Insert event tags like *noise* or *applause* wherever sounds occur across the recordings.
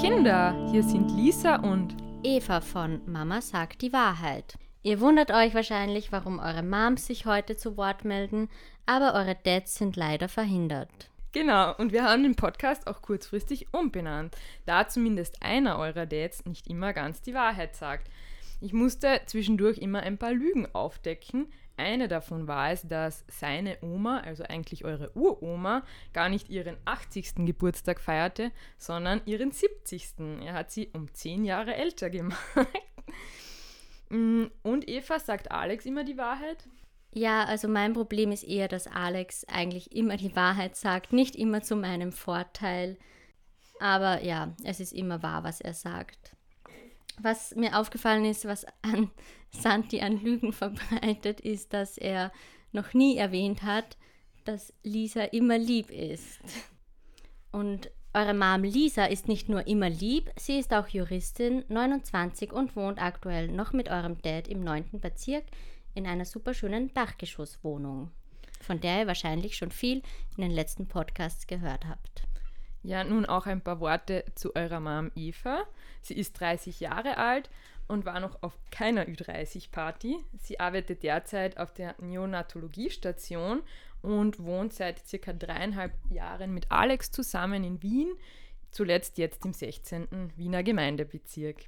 Kinder, hier sind Lisa und Eva von Mama sagt die Wahrheit. Ihr wundert euch wahrscheinlich, warum eure Moms sich heute zu Wort melden, aber eure Dads sind leider verhindert. Genau, und wir haben den Podcast auch kurzfristig umbenannt, da zumindest einer eurer Dads nicht immer ganz die Wahrheit sagt. Ich musste zwischendurch immer ein paar Lügen aufdecken. Eine davon war es, dass seine Oma, also eigentlich eure Uroma, gar nicht ihren 80. Geburtstag feierte, sondern ihren 70. Er hat sie um 10 Jahre älter *laughs* gemacht. Mm, und Eva, sagt Alex immer die Wahrheit? Ja, also mein Problem ist eher, dass Alex eigentlich immer die Wahrheit sagt, nicht immer zu meinem Vorteil. Aber ja, es ist immer wahr, was er sagt. Was mir aufgefallen ist, was an Santi an Lügen verbreitet, ist, dass er noch nie erwähnt hat, dass Lisa immer lieb ist. Und eure Mom Lisa ist nicht nur immer lieb, sie ist auch Juristin, 29 und wohnt aktuell noch mit eurem Dad im 9. Bezirk in einer superschönen Dachgeschosswohnung, von der ihr wahrscheinlich schon viel in den letzten Podcasts gehört habt. Ja, nun auch ein paar Worte zu eurer Mom Eva. Sie ist 30 Jahre alt und war noch auf keiner Ü30-Party. Sie arbeitet derzeit auf der Neonatologiestation und wohnt seit circa dreieinhalb Jahren mit Alex zusammen in Wien, zuletzt jetzt im 16. Wiener Gemeindebezirk.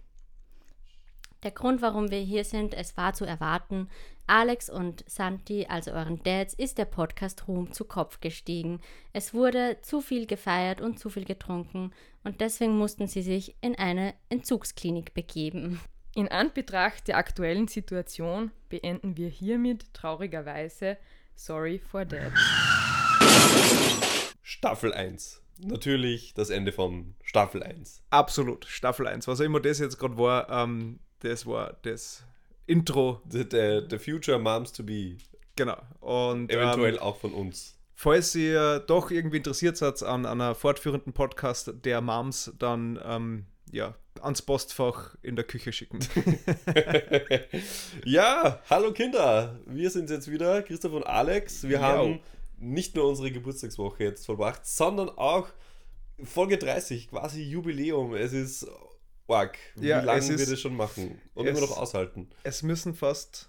Der Grund, warum wir hier sind, es war zu erwarten. Alex und Santi, also euren Dads, ist der Podcast Ruhm zu Kopf gestiegen. Es wurde zu viel gefeiert und zu viel getrunken und deswegen mussten sie sich in eine Entzugsklinik begeben. In Anbetracht der aktuellen Situation beenden wir hiermit traurigerweise Sorry for That. Staffel 1. Natürlich das Ende von Staffel 1. Absolut, Staffel 1. Was auch immer das jetzt gerade war, ähm, das war das Intro. The, the, the Future Moms to Be. Genau. Und Eventuell ähm, auch von uns. falls ihr doch irgendwie interessiert seid an einer fortführenden Podcast der Moms, dann ähm, ja, ans Postfach in der Küche schicken. *laughs* Ja, hallo Kinder. Wir sind jetzt wieder, Christoph und Alex. Wir Jo. haben nicht nur unsere Geburtstagswoche jetzt vollbracht, sondern auch Folge 30, quasi Jubiläum. Es ist arg. Wie Ja, lange wir das schon machen und es- immer noch aushalten. es müssen fast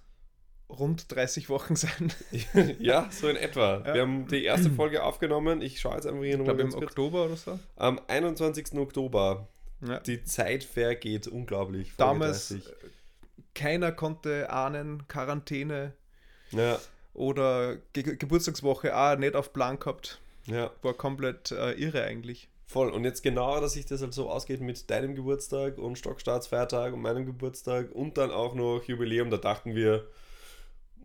rund 30 Wochen sein. *laughs* ja, so in etwa. Ja. Wir haben die erste Folge aufgenommen. Ich schaue jetzt einfach hier Ich nochmal glaube im kurz. Oktober oder so. Am 21. Oktober. Ja. Die Zeit vergeht unglaublich. Folge Damals 30. keiner konnte ahnen, Quarantäne Ja, oder Ge Geburtstagswoche auch nicht auf Plan gehabt. ja. War komplett äh, irre eigentlich. Voll. Und jetzt genau, dass sich das halt so ausgeht mit deinem Geburtstag und Stockstaatsfeiertag und meinem Geburtstag und dann auch noch Jubiläum, da dachten wir,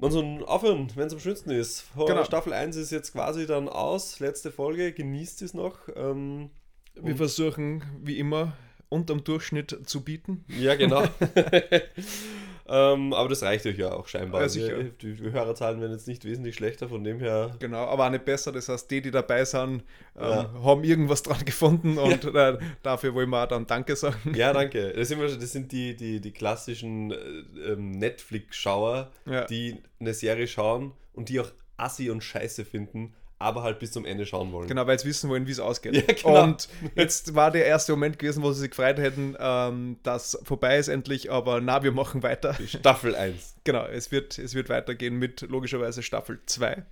man soll aufhören, wenn es am schönsten ist. Genau. Staffel 1 ist jetzt quasi dann aus, letzte Folge, genießt es noch. Ähm, Wir versuchen, wie immer, unterm Durchschnitt zu bieten. ja, genau. *laughs* ähm, aber das reicht euch ja auch scheinbar. Ja, sicher. Die, die Hörerzahlen werden jetzt nicht wesentlich schlechter, von dem her. Genau, aber auch nicht besser. Das heißt, die, die dabei sind, ähm, Ja. haben irgendwas dran gefunden *laughs* und äh, dafür wollen wir auch dann Danke sagen. Ja, danke. Das sind, das sind die, die, die klassischen äh, ähm, Netflix-Schauer, Ja. die eine Serie schauen und die auch assi und scheiße finden, aber halt bis zum Ende schauen wollen. Genau, weil sie wissen wollen, wie es ausgeht. *laughs* Ja, genau. Und jetzt war der erste Moment gewesen, wo sie sich gefreut hätten, ähm, dass vorbei ist endlich, aber na, wir machen weiter. Staffel 1. *laughs* Genau, es wird, es wird weitergehen mit logischerweise Staffel 2.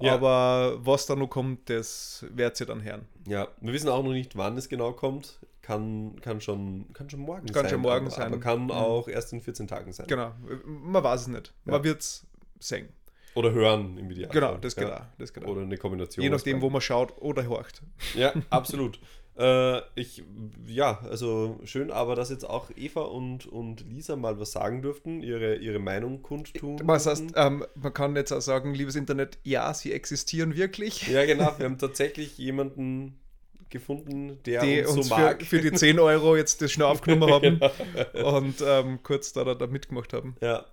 Ja. Aber was da noch kommt, das werdet ihr dann hören. Ja, wir wissen auch noch nicht, wann es genau kommt. Kann, kann, schon, kann schon morgen Kann sein. schon morgen aber, sein. Aber kann Mhm. auch erst in 14 Tagen sein. Genau, man weiß es nicht. Ja. Man wird es sehen. Oder hören im Idealfall. Genau, das geht ja. auch. Das geht auch. Oder eine Kombination. Je nachdem, wo man schaut oder horcht. Ja, *laughs* absolut. äh, ich, ja, also schön, aber dass jetzt auch Eva und, und Lisa mal was sagen durften, ihre, ihre Meinung kundtun. Was heißt, ähm, man kann jetzt auch sagen, liebes Internet, ja, sie existieren wirklich. Ja, genau. *laughs* Wir haben tatsächlich jemanden gefunden, der die uns uns so für, mag. für die 10 Euro jetzt das schnell aufgenommen haben *laughs* Genau. und ähm, kurz da, da, da mitgemacht haben. Ja,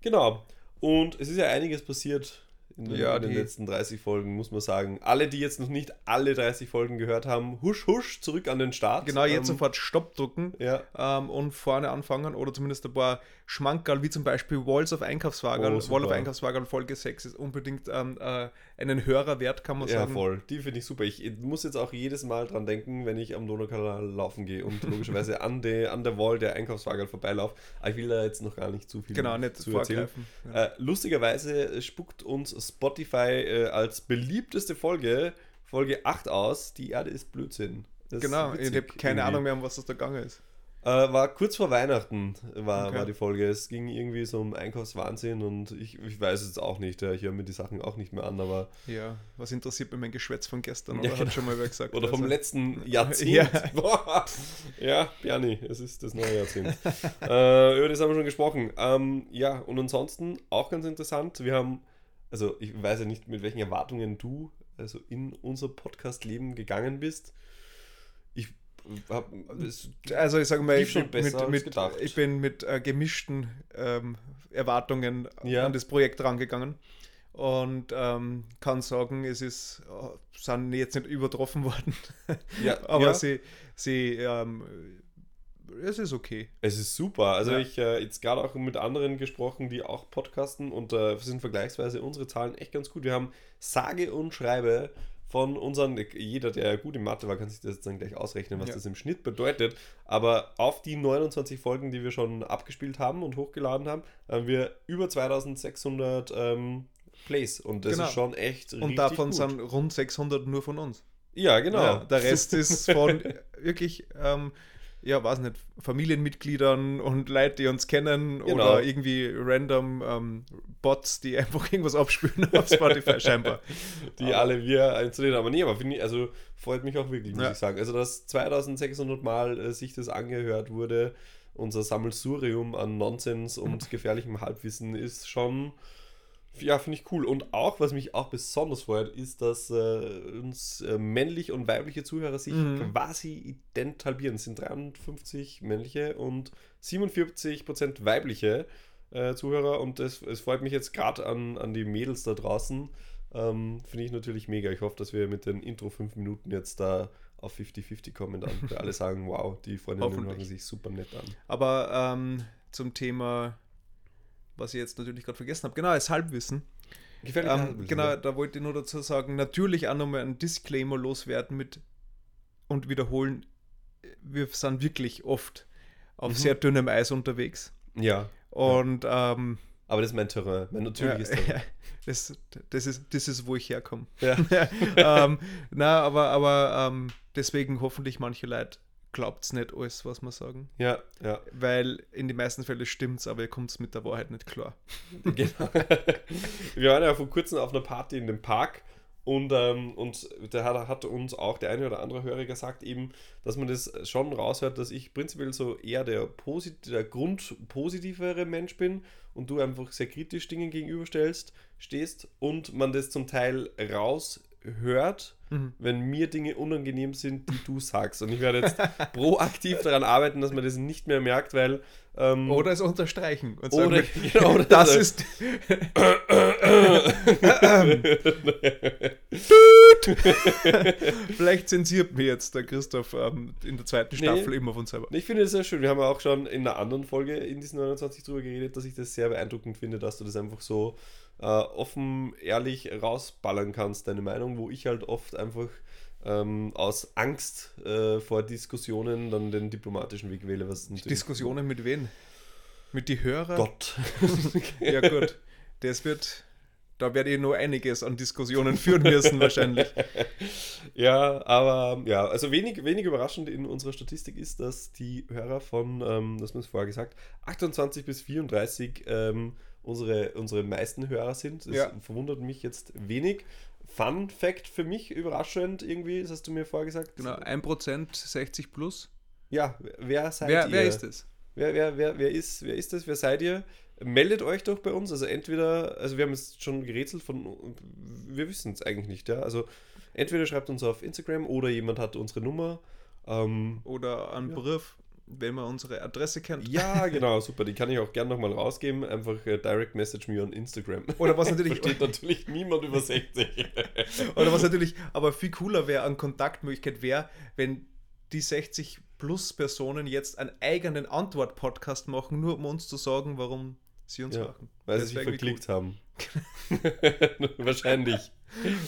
genau. Und es ist ja einiges passiert in den, Ja, in den letzten 30 Folgen, muss man sagen. Alle, die jetzt noch nicht alle 30 Folgen gehört haben, husch, husch, zurück an den Start. Genau, jetzt Ähm, sofort Stopp drücken Ja, ähm, und vorne anfangen oder zumindest ein paar Schmankerl, wie zum Beispiel Walls of Einkaufswagen. Oh. Wall of Einkaufswagen Folge 6 ist unbedingt ähm, äh, einen Hörer wert, kann man ja, sagen. voll. Die finde ich super. Ich muss jetzt auch jedes Mal dran denken, wenn ich am Donaukanal laufen gehe und logischerweise an, de, an der Wall der Einkaufswagen vorbeilaufe. Aber ich will da jetzt noch gar nicht zu viel Genau, nicht zu erzählen. Ja. Äh, lustigerweise spuckt uns Spotify äh, als beliebteste Folge Folge 8 aus. Die Erde ist Blödsinn. Das ist genau, ich witzig habe keine irgendwie. Ahnung mehr, um was das da gegangen ist. Äh, war kurz vor Weihnachten war, Okay. war die Folge. Es ging irgendwie so um Einkaufswahnsinn und ich, ich weiß es jetzt auch nicht. Ja, ich höre mir die Sachen auch nicht mehr an, aber. Ja, was interessiert mich mein Geschwätz von gestern? Ja, Oder genau. hat schon mal wer gesagt? Oder vom Also, letzten *laughs* Jahrzehnt. *laughs* Ja. Ja, Bernie, es ist das neue Jahrzehnt. *laughs* äh, über das haben wir schon gesprochen. Ähm, ja, und ansonsten auch ganz interessant. Wir haben, also ich weiß ja nicht, mit welchen Erwartungen du also in unser Podcast-Leben gegangen bist. Habe Also ich sage mal, ich mit, mit, ich bin mit äh, gemischten ähm, Erwartungen Ja. an das Projekt rangegangen und ähm, kann sagen, es ist, äh, sind jetzt nicht übertroffen *laughs* worden, ja, aber ja. sie, sie ähm, es ist okay. Es ist super. Also Ja. ich äh, jetzt gerade auch mit anderen gesprochen, die auch podcasten und äh, sind vergleichsweise unsere Zahlen echt ganz gut. Wir haben sage und schreibe von unseren, jeder, der gut in Mathe war, kann sich das jetzt dann gleich ausrechnen, was Ja. das im Schnitt bedeutet. Aber auf die 29 Folgen, die wir schon abgespielt haben und hochgeladen haben, haben wir über 2600 ähm, Plays. Und das Genau. ist schon echt Und richtig davon gut. sind rund 600 nur von uns. Ja, genau. Ja, der Rest ist von *laughs* wirklich, ähm, ja, weiß nicht, Familienmitgliedern und Leute, die uns kennen Genau. oder irgendwie random ähm, Bots, die *laughs* einfach irgendwas abspülen auf Spotify *laughs* scheinbar. die Aber- alle wir einzunehmen. Aber nee, aber finde ich, also freut mich auch wirklich, muss Ja. ich sagen. Also, dass 2600 Mal äh, sich das angehört wurde, unser Sammelsurium an Nonsens und *laughs* gefährlichem Halbwissen ist schon, ja, finde ich cool. Und auch, was mich auch besonders freut, ist, dass äh, uns äh, männliche und weibliche Zuhörer sich Mhm. quasi ident halbieren. Es sind 53 männliche und 47% weibliche äh, Zuhörer und es, es freut mich jetzt gerade an, an die Mädels da draußen. Ähm, Finde ich natürlich mega. Ich hoffe, dass wir mit den Intro 5 Minuten jetzt da auf 50-50 kommen dann. Wir alle *laughs* sagen, wow, die Freundinnen hören sich super nett an. Aber ähm, zum Thema, was ich jetzt natürlich gerade vergessen habe, genau, das Halbwissen. Gefährlich Ähm, genau, da wollte ich nur dazu sagen, natürlich auch nochmal einen Disclaimer loswerden mit und wiederholen, wir sind wirklich oft auf Mhm. sehr dünnem Eis unterwegs. Ja, Und ähm, aber das ist mein Terrain, mein natürliches ja, Terrain. *laughs* das, das, ist, das ist, wo ich herkomme. Ja. *laughs* ähm, na, aber, aber ähm, deswegen hoffentlich manche Leute glaubt es nicht alles, was wir sagen. Ja, ja. Weil in den meisten Fällen stimmt's, aber ihr kommt mit der Wahrheit nicht klar. *laughs* Genau. Wir waren ja vor kurzem auf einer Party in dem Park und, ähm, und da hat, hat uns auch der eine oder andere Hörer gesagt, eben, dass man das schon raushört, dass ich prinzipiell so eher der, posit der grundpositivere Mensch bin und du einfach sehr kritisch Dingen gegenüberstellst, stehst und man das zum Teil raushört, Mhm. wenn mir Dinge unangenehm sind, die du sagst. Und ich werde jetzt *laughs* proaktiv daran arbeiten, dass man das nicht mehr merkt, weil. Ähm, Oder es unterstreichen und Oder- *laughs* sagen, genau, oder das so. ist *laughs* Vielleicht zensiert mir jetzt der Christoph ähm, in der zweiten Nee. Staffel immer von selber. Ich finde das sehr schön. Wir haben ja auch schon in einer anderen Folge in diesen 29 drüber geredet, dass ich das sehr beeindruckend finde, dass du das einfach so äh, offen, ehrlich rausballern kannst, deine Meinung, wo ich halt oft einfach ähm, aus Angst äh, vor Diskussionen dann den diplomatischen Weg wähle. Was Diskussionen mit wen? Mit die Hörer? Gott. *laughs* Ja gut, das wird, da werde ich noch einiges an Diskussionen führen müssen wahrscheinlich. *laughs* Ja, aber ja, also wenig, wenig überraschend in unserer Statistik ist, dass die Hörer von, ähm, das haben wir es vorher gesagt, 28 bis 34 ähm, unsere, unsere meisten Hörer sind. Das Ja. verwundert mich jetzt wenig. Fun Fact für mich, überraschend irgendwie, das hast du mir vorher gesagt. Genau, 1% 60 plus. Ja, wer seid Wer, ihr? wer ist es? Wer, wer, wer, wer, ist, wer ist das? Wer seid ihr? Meldet euch doch bei uns. Also entweder, also wir haben es schon gerätselt von, wir wissen es eigentlich nicht, ja. Also entweder schreibt uns auf Instagram oder jemand hat unsere Nummer. Ähm, Oder ein Ja. Brief? Wenn man unsere Adresse kennt. Ja, *laughs* genau, super. Die kann ich auch gerne nochmal rausgeben. Einfach äh, direct message me on Instagram. Oder was natürlich, *laughs* Versteht natürlich niemand über 60. *laughs* oder was natürlich aber viel cooler wäre an Kontaktmöglichkeit wäre, wenn die 60 plus Personen jetzt einen eigenen Antwort-Podcast machen, nur um uns zu sagen, warum sie uns ja, machen. weil Das sie sich verklickt haben. Wahrscheinlich.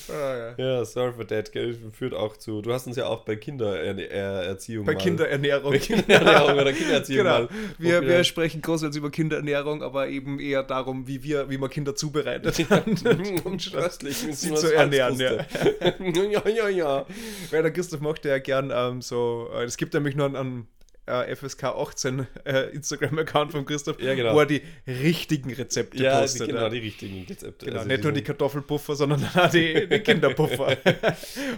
Ah, ja. Ja, sorry for that. Gell, Führt auch zu. Du hast uns ja auch bei Kindererziehung. Bei mal- Kinderernährung. Bei Kinderernährung oder Kindererziehung Genau. mal. Wir, Wo wir sprechen großartig über Kinderernährung, aber eben eher darum, wie wir, wie man Kinder zubereitet. und ströstlich mit sie zu ernähren. Ja. *laughs* Ja, ja, ja. Weil der Christoph mochte ja gern ähm, so, äh, es gibt nämlich nur einen, einen äh, FSK 18 äh, Instagram-Account von Christoph, Ja, genau. wo er die richtigen Rezepte Ja, die, postet. genau, ja. die richtigen Rezepte. Genau, Also nicht nur die Kartoffelpuffer, sondern auch die, die *laughs* Kinderpuffer.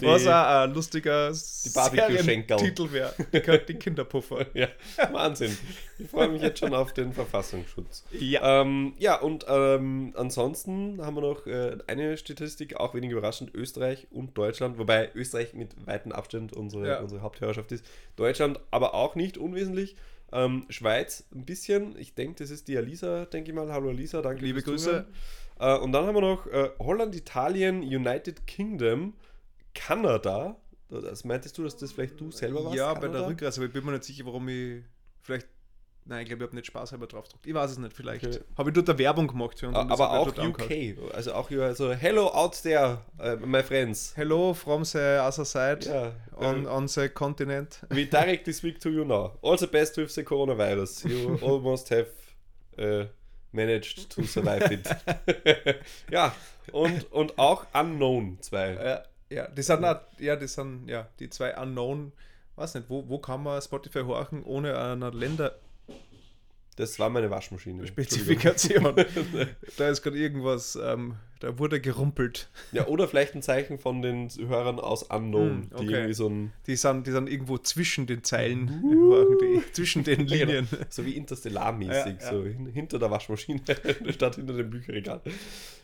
Die- Was auch ein lustiger. Titel wäre. Die, die Kinderpuffer. *laughs* Ja, Wahnsinn. Ich freue mich jetzt schon auf den Verfassungsschutz. Ja. Ähm, ja, und ähm, ansonsten haben wir noch äh, eine Statistik, auch wenig überraschend, Österreich und Deutschland, wobei Österreich mit weitem Abstand unsere, Ja. unsere Haupthörerschaft ist. Deutschland aber auch nicht unwesentlich. Ähm, Schweiz ein bisschen. Ich denke, das ist die Alisa, denke ich mal. Hallo Alisa, danke Liebe fürs Grüße. Äh, und dann haben wir noch äh, Holland, Italien, United Kingdom, Kanada. Das meintest du, dass das vielleicht du selber warst? Ja, bei der Kanada? Rückreise, aber ich bin mir nicht sicher, warum ich. Nein, ich glaube, ich habe nicht spaßhalber drauf gedrückt. Ich weiß es nicht, vielleicht. Okay. Habe ich dort eine Werbung gemacht für uns? Aber auch dort angehört. UK. Also auch also Hello out there, uh, my friends. Hello from the other side Ja, on, äh, on the continent. we directly speak to you now. All the best with the coronavirus. You *laughs* almost have uh, managed to survive it. *laughs* ja, und, und auch Unknown 2. Ja, ja, die sind, auch, ja, die sind, ja, die zwei Unknown, weiß nicht, wo, wo kann man Spotify horchen ohne eine Das war meine Waschmaschine. Länderspezifikation? *laughs* da ist gerade irgendwas, ähm, da wurde gerumpelt. Ja, oder vielleicht ein Zeichen von den Hörern aus Unknown, Hm, die okay. irgendwie so ein, Die sind, die sind irgendwo zwischen den Zeilen, *laughs* horchen die, zwischen den *laughs* genau. Linien. So wie interstellarmäßig, Ja, ja. so hin, hinter der Waschmaschine statt hinter dem Bücherregal.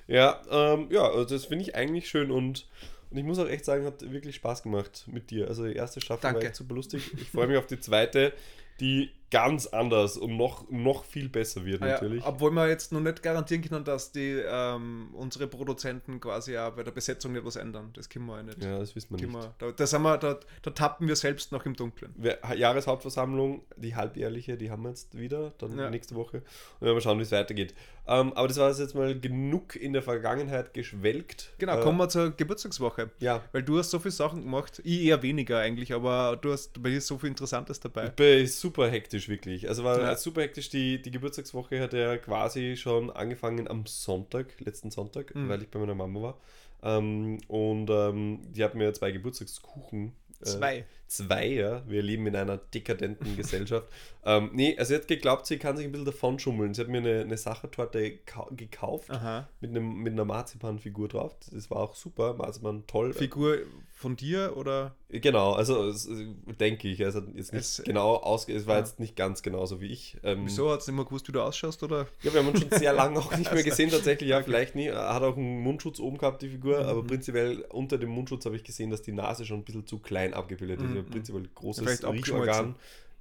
Ja, ähm, ja, also das finde ich eigentlich schön und, und ich muss auch echt sagen, hat wirklich Spaß gemacht mit dir. Also die erste Staffel war Danke. echt super lustig. Ich freue mich auf die zweite, die ganz anders und noch, noch viel besser wird Ah ja, natürlich. obwohl wir jetzt noch nicht garantieren können, dass die ähm, unsere Produzenten quasi auch bei der Besetzung nicht was ändern. Das können wir ja nicht. ja, das wissen wir Können nicht. wir, da, da, sind wir, da, da tappen wir selbst noch im Dunkeln. Wir- Jahreshauptversammlung, die halbjährliche, die haben wir jetzt wieder, dann Ja. nächste Woche. Und werden wir schauen, wie es weitergeht. Ähm, aber das war jetzt mal genug in der Vergangenheit geschwelgt. Genau, Äh, kommen wir zur Geburtstagswoche. Ja, Weil du hast so viele Sachen gemacht, ich eher weniger eigentlich, aber du hast bei dir so viel Interessantes dabei. Ich bin super hektisch, wirklich. Also war Ja. super hektisch. Die, die Geburtstagswoche hat ja quasi schon angefangen am Sonntag, letzten Sonntag, Mhm. weil ich bei meiner Mama war. Ähm, und ähm, die hat mir zwei Geburtstagskuchen. äh, Zwei. Zwei, ja. Wir leben in einer dekadenten Gesellschaft. *laughs* Ähm, nee, also sie hat geglaubt, sie kann sich ein bisschen davon schummeln. Sie hat mir eine, eine Sachertorte kau- gekauft Aha. mit, einem, mit einer Marzipanfigur drauf. Das war auch super. Marzipan toll. Figur von dir oder? Genau, also es, äh, denke ich. Also jetzt nicht Es- genau ausge, es war Ah. jetzt nicht ganz genauso wie ich. Ähm, Wieso hat es nicht mehr gewusst, wie du ausschaust oder? Ja, wir haben uns schon sehr lange auch nicht mehr *laughs* gesehen, tatsächlich. Ja, vielleicht nie. Er hat auch einen Mundschutz oben gehabt, die Figur, Mhm. aber prinzipiell unter dem Mundschutz habe ich gesehen, dass die Nase schon ein bisschen zu klein abgebildet ist. Also prinzipiell großes Riechorgan.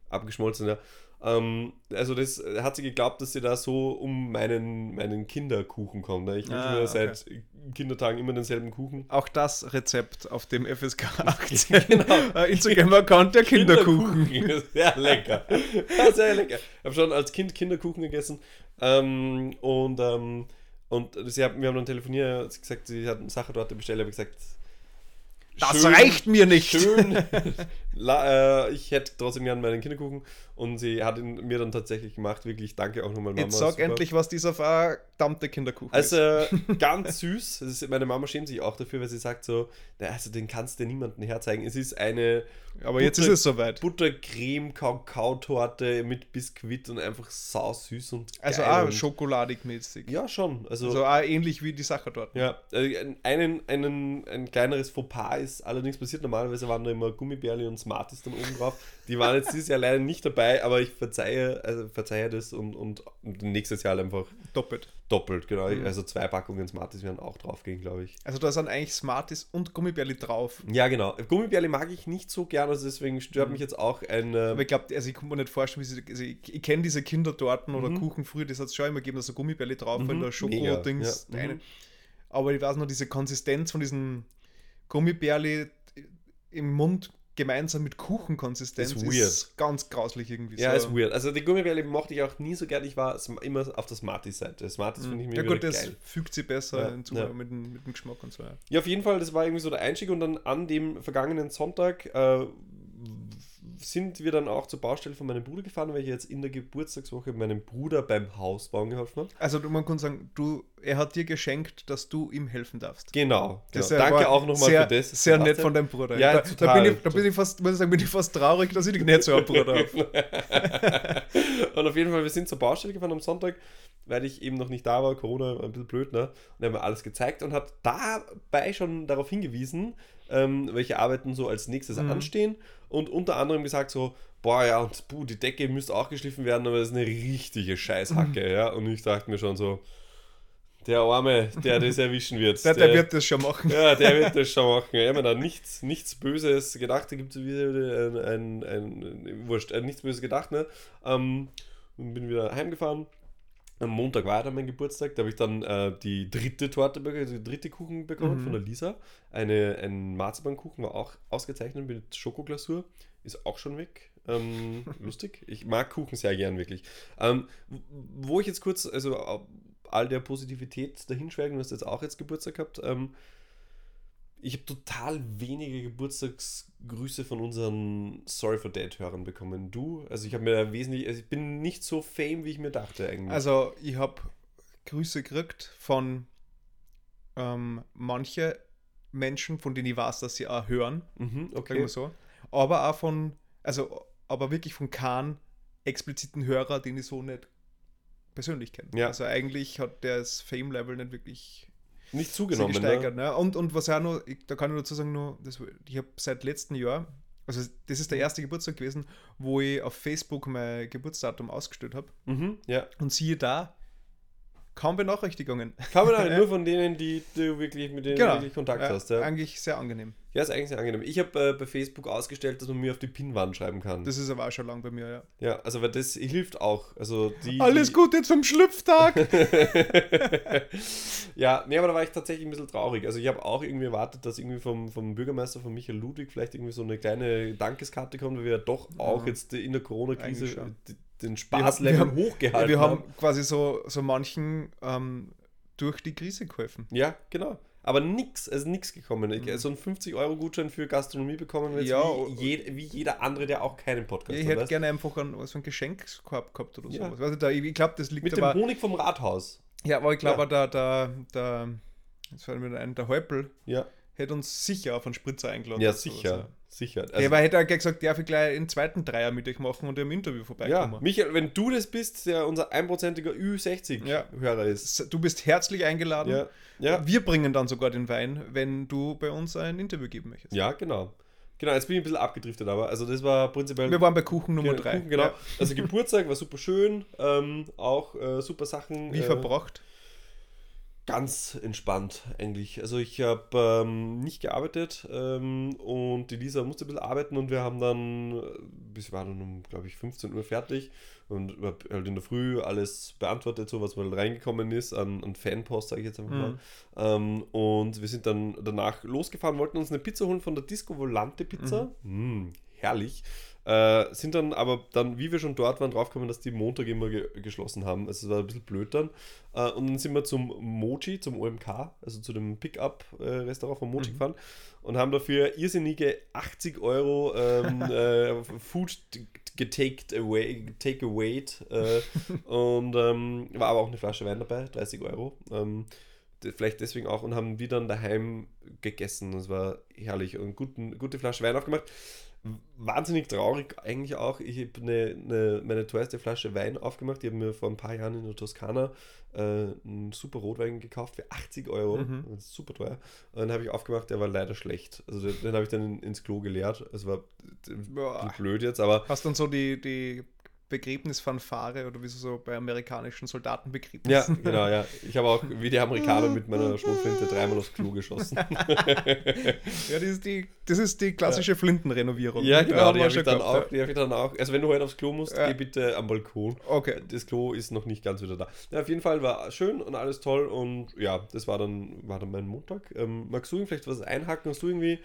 abgeschmolzen. Ja. Ähm, also das hat sie geglaubt, dass sie da so um meinen, meinen Kinderkuchen kommt. Ne? Ich wünsche Ah, mir okay. seit Kindertagen immer denselben Kuchen. Auch das Rezept auf dem FSK 18 *laughs* äh, Instagram-Account der Kinderkuchen. Sehr *laughs* lecker. Sehr lecker. Ich habe schon als Kind Kinderkuchen gegessen. Ähm, und ähm, und sie haben, wir haben dann telefoniert, hat sie gesagt, sie hat eine Sache dort bestellt, habe ich gesagt, Das schön, reicht mir nicht. Schön. *laughs* La, äh, ich hätte trotzdem gern meinen Kinderkuchen. Und sie hat ihn mir dann tatsächlich gemacht. Wirklich, danke auch nochmal, Mama. Jetzt sag super. endlich, was dieser verdammte Kinderkuchen Also ist. *laughs* ganz süß. Ist, meine Mama schämt sich auch dafür, weil sie sagt so, na, also den kannst du niemandem herzeigen. Es ist eine Aber jetzt ist Butter- es soweit. Buttercreme Kakaotorte mit Biskuit und einfach sau süß und Also geil auch und- schokoladig mäßig. Ja, schon. Also, Also auch ähnlich wie die Sache dort. ja, äh, einen, einen, ein kleineres Fauxpas ist allerdings passiert. Normalerweise waren da immer Gummibärli und Smarties dann oben drauf. Die waren jetzt dieses Jahr leider nicht dabei, aber ich verzeihe, also verzeihe das und, und, nächstes Jahr einfach Doppelt. doppelt, genau. Also zwei Packungen Smarties werden auch draufgehen, glaube ich. Also da sind eigentlich Smarties und Gummibärli drauf. Ja, genau. Gummibärli mag ich nicht so gern, also deswegen stört mich jetzt auch ein. Äh, Aber ich glaube, also ich kann mir nicht vorstellen, wie sie, also ich, ich kenne diese Kindertorten oder Mhm. Kuchen früher, das hat es schon immer gegeben, dass so Gummibärli drauf Mhm. der Mega, Schoko-Dings. ja. Mhm. Aber ich weiß noch, diese Konsistenz von diesen Gummibärli im Mund gemeinsam mit Kuchenkonsistenz Ist ist, ganz grauslich irgendwie. ja, so. ist weird. Also die Gummibärli mochte ich auch nie so gern. Ich war immer auf der Smarties-Seite. Smarties finde ich mir Ja gut, das geil. fügt sie besser Ja, hinzu ja. Mit, dem, mit dem Geschmack und so. Ja. Ja, auf jeden Fall, das war irgendwie so der Einstieg und dann an dem vergangenen Sonntag äh, sind wir dann auch zur Baustelle von meinem Bruder gefahren, weil ich jetzt in der Geburtstagswoche meinem Bruder beim Hausbauen geholfen habe. Also man kann sagen, du, er hat dir geschenkt, dass du ihm helfen darfst. Genau. genau. Danke auch nochmal für das. Sehr nett von deinem Bruder. Ja, da, da, bin ich, da bin ich fast, muss ich sagen, bin ich fast traurig, dass ich nicht so einen Bruder habe. *laughs* und auf jeden Fall, wir sind zur Baustelle gefahren am Sonntag, weil ich eben noch nicht da war, Corona war ein bisschen blöd, ne? Und er hat mir alles gezeigt und hat dabei schon darauf hingewiesen, ähm, welche Arbeiten so als nächstes Mhm. anstehen und unter anderem gesagt so, boah ja, und puh, die Decke müsste auch geschliffen werden, aber das ist eine richtige Scheißhacke, Mhm. ja? Und ich dachte mir schon so, der Arme, der das erwischen wird. Der, der wird das schon machen. Ja, der wird das schon machen. Ich habe mir da nichts, nichts Böses gedacht. Da gibt es wieder ein, ein, ein, ein Wurscht, äh, nichts Böses gedacht, ne? Ähm, und bin wieder heimgefahren. Am Montag war dann mein Geburtstag. Da habe ich dann äh, die dritte Torte bekommen, also die dritte Kuchen bekommen Mhm. von der Lisa. Eine, ein Marzipankuchen war auch ausgezeichnet mit Schokoglasur. Ist auch schon weg. Ähm, *laughs* lustig. Ich mag Kuchen sehr gern, wirklich. Ähm, wo ich jetzt kurz, also äh, all der Positivität dahinschwelgen, du hast jetzt auch jetzt Geburtstag gehabt. Ähm, ich habe total wenige Geburtstagsgrüße von unseren Sorry for Dead-Hörern bekommen. Du? Also ich habe mir da wesentlich, also ich bin nicht so fame, wie ich mir dachte eigentlich. Also ich habe Grüße gekriegt von ähm, manche Menschen, von denen ich weiß, dass sie auch hören, mhm, okay. so. Aber auch von, also aber wirklich von keinem expliziten Hörer, den ich so nicht persönlich kenne. Ja. Also eigentlich hat der das Fame-Level nicht wirklich Nicht zugenommen. gesteigert. Ne? Ne? Und, und was auch noch, ich, da kann ich dazu sagen, nur, das, ich habe seit letztem Jahr, also das ist der erste Geburtstag gewesen, wo ich auf Facebook mein Geburtsdatum ausgestellt habe. Mhm, ja. Und siehe da, kaum Benachrichtigungen. Man halt *laughs* nur von denen, die du wirklich mit denen du wirklich Kontakt Ja, hast. Ja. Eigentlich sehr angenehm. ja, ist eigentlich sehr angenehm. Ich habe äh, bei Facebook ausgestellt, dass man mir auf die Pinnwand schreiben kann. Das ist aber auch schon lang bei mir, ja. ja, also weil das hilft auch. Also die, Alles Gute zum Schlüpftag! *laughs* ja, nee, aber da war ich tatsächlich ein bisschen traurig. Also ich habe auch irgendwie erwartet, dass irgendwie vom, vom Bürgermeister von Michael Ludwig vielleicht irgendwie so eine kleine Dankeskarte kommt, weil wir ja doch auch jetzt in der Corona-Krise Den Wir Spaßlevel haben- hochgehalten Wir haben quasi so, so manchen ähm, durch die Krise geholfen. Ja, genau. Aber nix, also nix gekommen. Ich, so einen 50-Euro-Gutschein für Gastronomie bekommen wir jetzt Mhm. Ja, wie, je, wie jeder andere, der auch keinen Podcast ich hat. hätte weißt? gerne einfach einen, so einen Geschenkskorb gehabt oder Ja. sowas. Also da, ich ich glaube, das liegt Mit dem aber. Honig vom Rathaus. Ja, aber ich glaube, Ja. der, der, der, jetzt fällt mir ein, der Häupl Ja, hätte uns sicher auf einen Spritzer eingeladen. ja oder sowas, sicher. Sicher. ja. aber hätte er gleich gesagt, darf ich gleich einen zweiten Dreier mit euch machen und im Interview ja, vorbeikommen. Michael, wenn du das bist, der unser einprozentiger Ja. Ü60-Hörer ist. Du bist herzlich eingeladen. Ja, ja, Wir bringen dann sogar den Wein, wenn du bei uns ein Interview geben möchtest. ja, genau. Genau, jetzt bin ich ein bisschen abgedriftet, aber also das war prinzipiell. Wir waren bei Kuchen Nummer Genau, 3. Kuchen, genau. Also Geburtstag war super schön, ähm, auch äh, super Sachen. Wie äh, verbracht? Ganz entspannt eigentlich. Also ich habe ähm, nicht gearbeitet ähm, und die Lisa musste ein bisschen arbeiten und wir haben dann, äh, bis wir waren dann um, glaube ich, 15 Uhr fertig und halt in der Früh alles beantwortet, so was mal reingekommen ist an, an Fanpost, sage ich jetzt einfach mal. Mhm. Ähm, und wir sind dann danach losgefahren, wollten uns eine Pizza holen von der Disco Volante Pizza. Mm, herrlich. Äh, sind dann aber dann, wie wir schon dort waren, draufgekommen, dass die Montag immer ge geschlossen haben. Also es war ein bisschen blöd dann. Äh, und dann sind wir zum Mochi, zum OMK, also zu dem Pickup-Restaurant von Mochi gefahren und haben dafür irrsinnige 80 Euro ähm, *laughs* äh, Food getaked away, take away äh, und ähm, war aber auch eine Flasche Wein dabei, 30 Euro. Ähm, vielleicht deswegen auch und haben wir dann daheim gegessen. Das war herrlich und guten, gute Flasche Wein aufgemacht. Wahnsinnig traurig eigentlich auch. Ich habe eine, eine, meine teuerste Flasche Wein aufgemacht. Ich habe mir vor ein paar Jahren in der Toskana äh, einen super Rotwein gekauft für 80 Euro. Mhm. Super teuer. Und dann habe ich aufgemacht, der war leider schlecht. Also den, den habe ich dann in, ins Klo geleert. Es war blöd jetzt, aber Hast dann so die, die Begräbnisfanfare oder wie so bei amerikanischen ja, Soldatenbegräbnissen. genau, ja. Ich habe auch wie die Amerikaner mit meiner *laughs* Schrotflinte dreimal aufs Klo geschossen. *laughs* Ja, das ist die, das ist die klassische Flintenrenovierung. Ja, genau, die habe ich, dann auch- die hab ich dann auch. Also wenn du heute aufs Klo musst, Ja. geh bitte am Balkon. ja. Okay. Das Klo ist noch nicht ganz wieder da. Ja, auf jeden Fall war schön und alles toll und ja, das war dann, war dann mein Montag. Ähm, magst du vielleicht was einhaken? Hast du irgendwie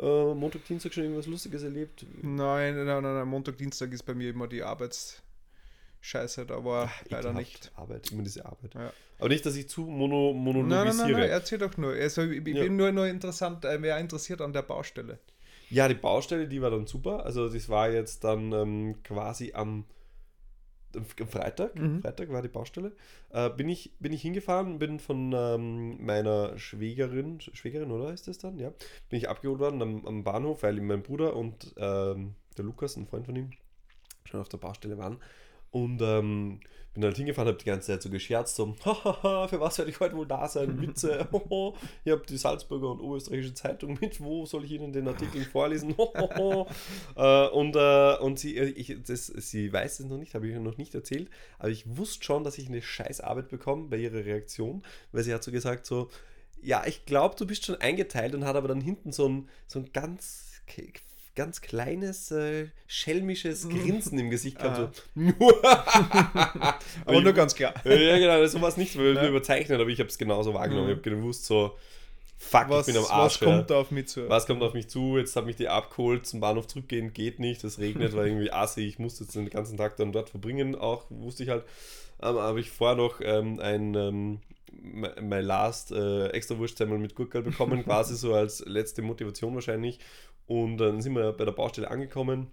äh, Montag, Dienstag schon irgendwas Lustiges erlebt? Nein, nein, nein, nein, Montag, Dienstag ist bei mir immer die Arbeitsscheiße, da war leider Ekelhaft. nicht. Arbeit, immer diese Arbeit. Ja. Aber nicht, dass ich zu mono, Nein, nein, nein, monologisiere. nein, erzähl doch nur. Also, ich ich Ja. bin nur, nur interessant, äh, wer interessiert an der Baustelle. Ja, die Baustelle, die war dann super. Also das war jetzt dann ähm, quasi am, am Freitag. Mhm. Freitag war die Baustelle. Äh, bin, ich, bin ich hingefahren, bin von ähm, meiner Schwägerin, Schwägerin, oder ist das dann? Ja. Bin ich abgeholt worden am, am Bahnhof, weil mein Bruder und ähm, der Lukas, ein Freund von ihm, schon auf der Baustelle waren. Und ähm, bin halt hingefahren, habe die ganze Zeit so gescherzt, so, *laughs* hahaha, für was werde ich heute wohl da sein? Witze, *laughs* hoho. ich habe die Salzburger und Oberösterreichische Zeitung mit, wo soll ich Ihnen den Artikel vorlesen? Hohoho. *laughs* äh, und äh, und sie, äh, ich, das, sie weiß es noch nicht, habe ich ihr noch nicht erzählt, aber ich wusste schon, dass ich eine Scheißarbeit bekomme bei ihrer Reaktion, weil sie hat so gesagt, so, ja, ich glaube, du bist schon eingeteilt und hat aber dann hinten so ein, so ein ganz, ganz kleines, äh, schelmisches Grinsen im Gesicht *laughs* gehabt. So. *laughs* Aber nur ganz klar. ja, genau, so war es nicht, weil Ja. überzeichnet, aber ich habe es genauso wahrgenommen. Mhm. Ich habe gewusst, so, fuck, Was, ich bin am Arsch. was kommt ja. auf mich zu? Was kommt auf mich zu? Jetzt hat mich die abgeholt, zum Bahnhof zurückgehen geht nicht, es regnet, war irgendwie assi, ich musste jetzt den ganzen Tag dann dort verbringen, auch wusste ich halt. Ähm, habe ich vorher noch ähm, ein ähm, my last äh, extra Wurstsemmel mit Gurkel bekommen, *laughs* quasi so als letzte Motivation wahrscheinlich. Und dann sind wir bei der Baustelle angekommen,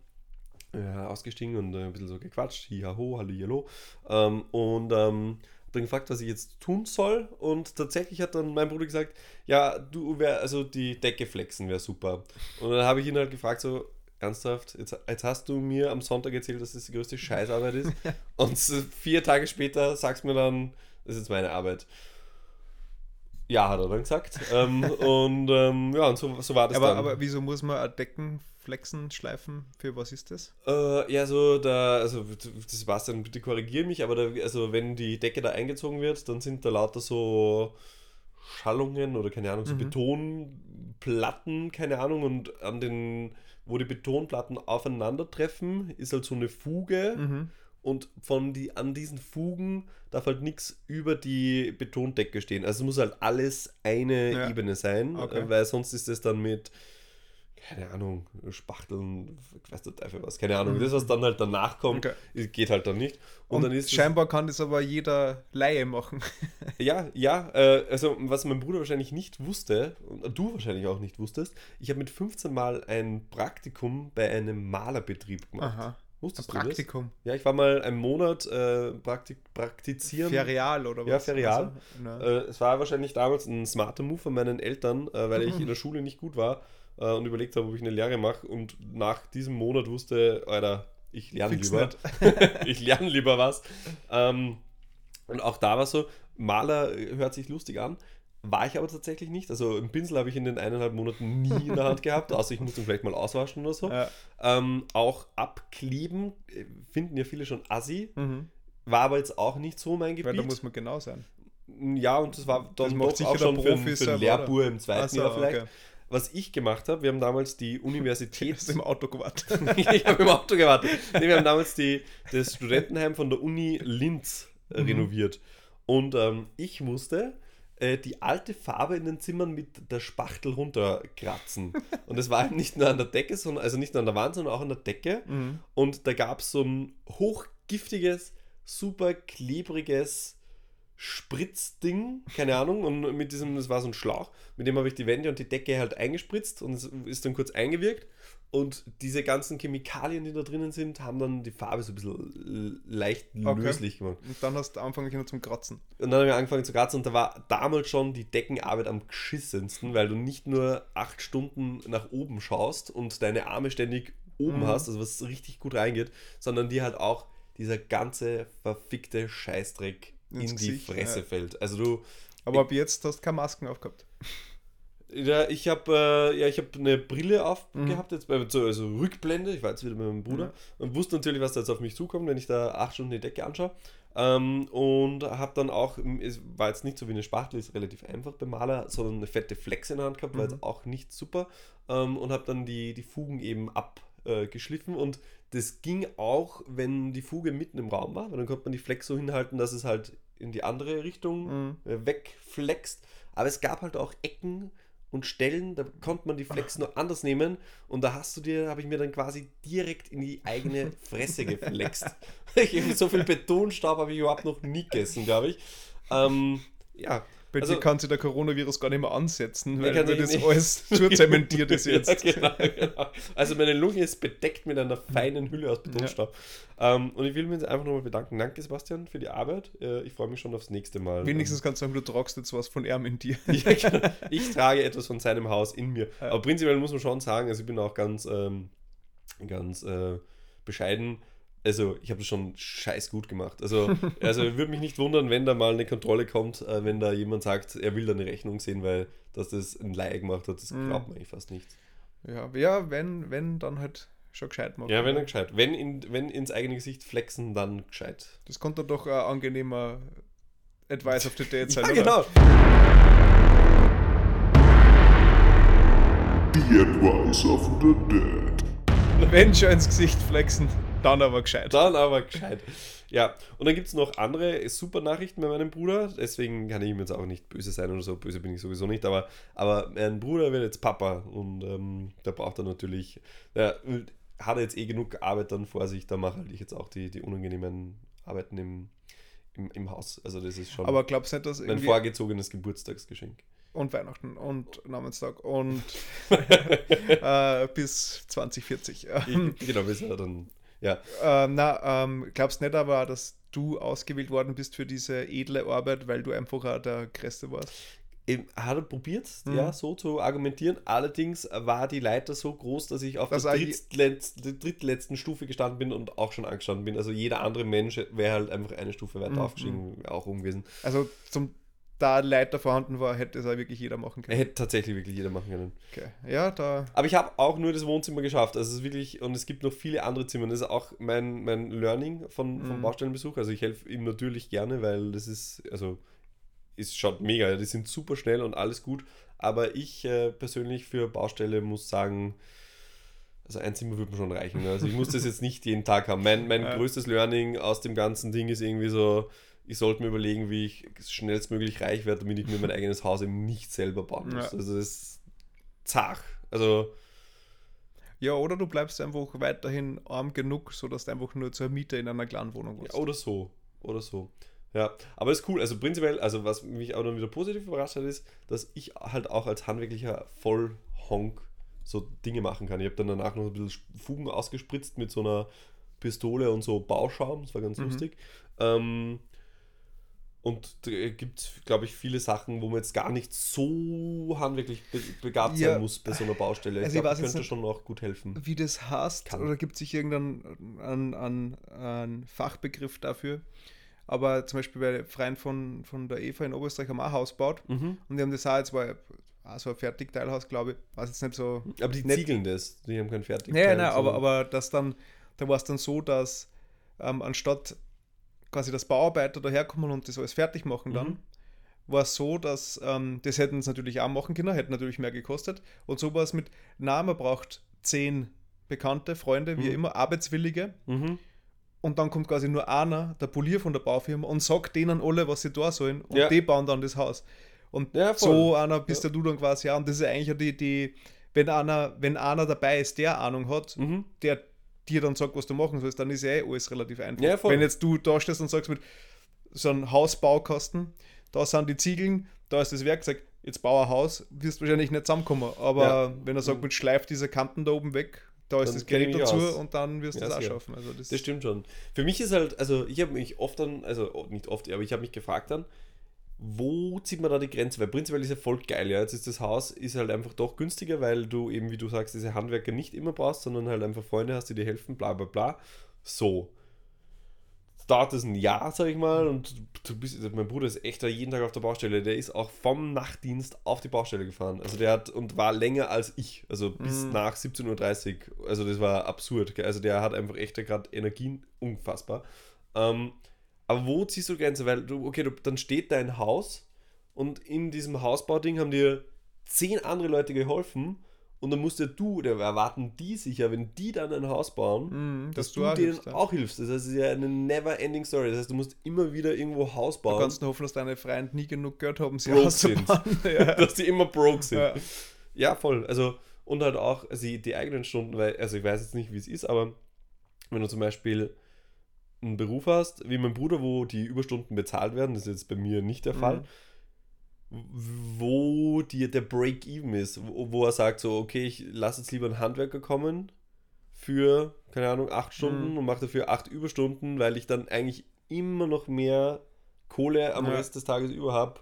äh, ausgestiegen und äh, ein bisschen so gequatscht, hihaho, hallihallo. Ähm, und ähm, dann gefragt, was ich jetzt tun soll. Und tatsächlich hat dann mein Bruder gesagt, ja, du wär, also die Decke flexen wäre super. Und dann habe ich ihn halt gefragt, so, ernsthaft, jetzt, jetzt hast du mir am Sonntag erzählt, dass das die größte Scheißarbeit ist. *laughs* und vier Tage später sagst du mir dann, das ist jetzt meine Arbeit. Ja, hat er dann gesagt. ähm, und ähm, ja, und so, so war das aber, dann. aber wieso muss man Decken flexen, schleifen? Für was ist das? Äh, ja, so da, also Sebastian, bitte korrigiere mich, aber da, also wenn die Decke da eingezogen wird, dann sind da lauter so Schallungen oder keine Ahnung, so Mhm. Betonplatten, keine Ahnung, und an den, wo die Betonplatten aufeinandertreffen, ist halt so eine Fuge Mhm. Und von die, an diesen Fugen darf halt nichts über die Betondecke stehen. Also es muss halt alles eine Ja. Ebene sein, Okay. äh, weil sonst ist es dann mit, keine Ahnung, Spachteln, ich weiß der Teufel was, keine Ahnung. Das, was dann halt danach kommt, Okay. geht halt dann nicht. Und, Und, dann ist scheinbar kann das aber jeder Laie machen. ja, ja, äh, also was mein Bruder wahrscheinlich nicht wusste, und du wahrscheinlich auch nicht wusstest, ich habe mit 15 Mal ein Praktikum bei einem Malerbetrieb gemacht. Aha. Ein Wusstest du Praktikum. das? Ja, ich war mal einen Monat äh, Praktik praktizieren. Ferial oder was? Ja, Ferial. Also. Äh, es war wahrscheinlich damals ein smarter Move von meinen Eltern, äh, weil ich in der Schule nicht gut war äh, und überlegt habe, ob ich eine Lehre mache. Und nach diesem Monat wusste, Alter, ich lerne lieber. *laughs* ich lerne lieber was. Ähm, und auch da war so, Maler hört sich lustig an. War ich aber tatsächlich nicht. Also einen Pinsel habe ich in den eineinhalb Monaten nie in der Hand *laughs* gehabt, außer ich musste ihn vielleicht mal auswaschen oder so. Ja. Ähm, auch abkleben äh, finden ja viele schon assi. Mhm. War aber jetzt auch nicht so mein Weil Gebiet. da muss man genau sein. Ja, und das war Das dann macht doch auch schon für, Profi für einen selber, Lehrbur im zweiten so, Jahr vielleicht. okay. Was ich gemacht habe, wir haben damals die *laughs* Universität... Im Auto gewartet. *laughs* ich habe im Auto gewartet. Nee, wir haben damals die, das Studentenheim von der Uni Linz Mhm. renoviert. Und ähm, ich musste äh, die alte Farbe in den Zimmern mit der Spachtel runterkratzen. Und das war eben nicht nur an der Decke, sondern, also nicht nur an der Wand, sondern auch an der Decke. Mhm. Und da gab es so ein hochgiftiges, super klebriges Spritzding, keine Ahnung, und mit diesem, das war so ein Schlauch, mit dem habe ich die Wände und die Decke halt eingespritzt und es ist dann kurz eingewirkt. Und diese ganzen Chemikalien, die da drinnen sind, haben dann die Farbe so ein bisschen leicht Okay. löslich gemacht. Und dann hast du angefangen nur zum Kratzen. Und dann haben wir angefangen zu kratzen und da war damals schon die Deckenarbeit am geschissensten, weil du nicht nur acht Stunden nach oben schaust und deine Arme ständig oben Mhm. hast, also was richtig gut reingeht, sondern dir halt auch dieser ganze verfickte Scheißdreck Ins in die Gesicht, Fresse ja. fällt. Also du, Aber ab jetzt hast du keine Masken aufgehabt. Ja, ich habe äh, ja, ich habe eine Brille aufgehabt Mhm. jetzt, bei, so, also Rückblende, ich war jetzt wieder mit meinem Bruder und wusste natürlich, was da jetzt auf mich zukommt, wenn ich da acht Stunden die Decke anschaue. Ähm, und habe dann auch, es war jetzt nicht so wie eine Spachtel, ist relativ einfach beim Maler, sondern eine fette Flex in der Hand gehabt, war Mhm. jetzt auch nicht super. Ähm, und habe dann die, die Fugen eben abgeschliffen und das ging auch, wenn die Fuge mitten im Raum war, weil dann konnte man die Flex so hinhalten, dass es halt in die andere Richtung Mhm. äh, wegflext. Aber es gab halt auch Ecken und Stellen, da konnte man die Flex nur anders nehmen und da hast du dir, habe ich mir dann quasi direkt in die eigene Fresse geflext. *laughs* So viel Betonstaub habe ich überhaupt noch nie gegessen, glaube ich. Ähm, ja. Bei Also- dir kann sich der Coronavirus gar nicht mehr ansetzen, weil, kann das nicht- alles *laughs* zuzementiert ist jetzt. Ja, genau, genau. Also meine Lunge ist bedeckt mit einer feinen Hülle aus Betonstaub. Ähm, und ich will mich jetzt einfach nochmal bedanken. Danke Sebastian für die Arbeit. Äh, ich freue mich schon aufs nächste Mal. Wenigstens kannst du sagen, du tragst jetzt was von ihm in dir. *laughs* Ja, genau. Ich trage etwas von seinem Haus in mir. Ja. Aber prinzipiell muss man schon sagen, also ich bin auch ganz, ähm, ganz äh, bescheiden. Also ich habe das schon scheiß gut gemacht. Also, *laughs* also würde mich nicht wundern, wenn da mal eine Kontrolle kommt, äh, wenn da jemand sagt, er will da eine Rechnung sehen, weil dass das ein Laie gemacht hat, das Mhm. glaubt man eigentlich fast nicht. Ja, ja wenn, wenn, dann halt schon gescheit machen. Ja, wenn er gescheit. Wenn, in, wenn ins eigene Gesicht flexen, dann gescheit. Das konnte doch ein angenehmer Advice of the Day sein, Ja, oder? genau. The Advice of the Dead. Wenn schon ins Gesicht flexen, dann aber gescheit. Dann aber gescheit. Ja, und dann gibt es noch andere super Nachrichten bei meinem Bruder. Deswegen kann ich ihm jetzt auch nicht böse sein oder so. Böse bin ich sowieso nicht. Aber, aber mein Bruder wird jetzt Papa und ähm, da braucht er natürlich. Der hat er jetzt eh genug Arbeit dann vor sich. Da mache halt ich jetzt auch die, die unangenehmen Arbeiten im, im, im Haus. Also, das ist schon Aber glaubst du nicht, dass mein irgendwie... vorgezogenes Geburtstagsgeschenk. und Weihnachten und Namenstag und *laughs* *laughs* äh, bis 2040. Ähm, Ich, genau, bis er dann. Ja, ähm, na, ähm, glaubst nicht aber, dass du ausgewählt worden bist für diese edle Arbeit, weil du einfach der Größte warst? Eben, hat er probiert, Mhm. ja, so zu argumentieren. Allerdings war die Leiter so groß, dass ich auf Das der war drittletz- drittletzten Stufe gestanden bin und auch schon angestanden bin. Also jeder andere Mensch wäre halt einfach eine Stufe weiter Mhm. aufgestiegen, auch umgewesen. Also zum da Leiter vorhanden war, hätte es auch wirklich jeder machen können. hätte tatsächlich wirklich jeder machen können. Okay. Ja, da. Aber ich habe auch nur das Wohnzimmer geschafft. Also es ist wirklich, und es gibt noch viele andere Zimmer. Das ist auch mein, mein Learning von, vom Mhm. Baustellenbesuch. Also ich helfe ihm natürlich gerne, weil das ist, also es schaut mega, die sind super schnell und alles gut. Aber ich äh, persönlich für Baustelle muss sagen, also ein Zimmer würde mir schon reichen. ne? Also ich muss das jetzt nicht jeden Tag haben. Mein, mein *laughs* Ja. größtes Learning aus dem ganzen Ding ist irgendwie so, ich sollte mir überlegen, wie ich schnellstmöglich reich werde, damit ich mir mein eigenes Haus eben nicht selber bauen muss. Ja. Also das ist zart. Also Ja, oder du bleibst einfach weiterhin arm genug, sodass du einfach nur zur Miete in einer kleinen Wohnung wohnst. Ja, oder so. Oder so. Ja, aber ist cool. Also prinzipiell, also was mich auch dann wieder positiv überrascht hat, ist, dass ich halt auch als handwerklicher Vollhonk so Dinge machen kann. Ich habe dann danach noch ein bisschen Fugen ausgespritzt mit so einer Pistole und so Bauschaum. Das war ganz Mhm. lustig. Ähm, und da gibt es, glaube ich, viele Sachen, wo man jetzt gar nicht so handwerklich be begabt Ja. sein muss bei so einer Baustelle. Also ich glaube, könnte nicht- schon auch gut helfen. Wie das heißt, Kann. oder gibt es sich irgendeinen einen, einen, einen Fachbegriff dafür? Aber zum Beispiel bei Freien von, von der Eva in Oberösterreich haben auch ein Haus gebaut Mhm. und die haben das auch, jetzt war also ein Fertigteilhaus, glaube ich, weiß jetzt nicht so. Aber die Nicht- ziegeln das. Die haben kein Fertig. Ja, nein, aber, aber das dann, da war es dann so, dass ähm, anstatt quasi das Bauarbeiter daherkommen und das alles fertig machen dann, Mhm. war es so, dass ähm, das hätten sie natürlich auch machen können, hätte natürlich mehr gekostet. Und so war es mit, na, man braucht zehn Bekannte, Freunde, wie Mhm. immer, Arbeitswillige. Mhm. Und dann kommt quasi nur einer, der Polier von der Baufirma, und sagt denen alle, was sie da sollen. Und Ja. die bauen dann das Haus. Und Ja, so einer bist Ja. ja. du dann quasi auch. Und das ist eigentlich ja die, die wenn, einer, wenn einer dabei ist, der Ahnung hat, Mhm. der dir dann sagt, was du machen sollst, dann ist ja eh alles relativ einfach. Ja, wenn jetzt du da stehst und sagst mit so einem Hausbaukasten, da sind die Ziegeln, da ist das Werkzeug, jetzt bau ein Haus, wirst du wahrscheinlich nicht zusammenkommen. Aber Ja. wenn er sagt, mit schleif diese Kanten da oben weg, da ist Dann das Gerät dazu aus. und dann wirst du Ja, das auch sicher. schaffen. Also das, Das stimmt schon. Für mich ist halt, also ich habe mich oft dann, also nicht oft, aber ich habe mich gefragt dann, wo zieht man da die Grenze? Weil prinzipiell ist ja voll geil, ja. Jetzt ist das Haus ist halt einfach doch günstiger, weil du eben, wie du sagst, diese Handwerker nicht immer brauchst, sondern halt einfach Freunde hast, die dir helfen, bla bla bla. So. Dauert es ein Jahr, sag ich mal, und du bist, mein Bruder ist echt da jeden Tag auf der Baustelle. Der ist auch vom Nachtdienst auf die Baustelle gefahren. Also der hat und war länger als ich, also bis Mhm. nach 17.30 Uhr. Also das war absurd. gell. Also der hat einfach echt gerade Energien, unfassbar. Ähm, aber wo ziehst du Grenze? Weil du, okay, du, dann steht dein Haus und in diesem Hausbauding haben dir zehn andere Leute geholfen und dann musst ja du, oder erwarten die sich ja, wenn die dann ein Haus bauen, Mhm, dass dass du, du auch denen hilfst, ja. auch hilfst. Das heißt, es ist ja eine never-ending Story. Das heißt, du musst immer wieder irgendwo Haus Du bauen, kannst nur hoffen, dass deine Freunde nie genug Geld haben, sie Broke sind. *laughs* ja. dass die immer broke sind. Ja. Ja, voll. Also, und halt auch also die eigenen Stunden, weil, also ich weiß jetzt nicht, wie es ist, aber wenn du zum Beispiel einen Beruf hast, wie mein Bruder, wo die Überstunden bezahlt werden, das ist jetzt bei mir nicht der Fall, wo dir der Break-Even ist, wo, wo er sagt so, okay, ich lasse jetzt lieber einen Handwerker kommen für, keine Ahnung, acht Stunden Mhm. und mache dafür acht Überstunden, weil ich dann eigentlich immer noch mehr Kohle am Ja. Rest des Tages über habe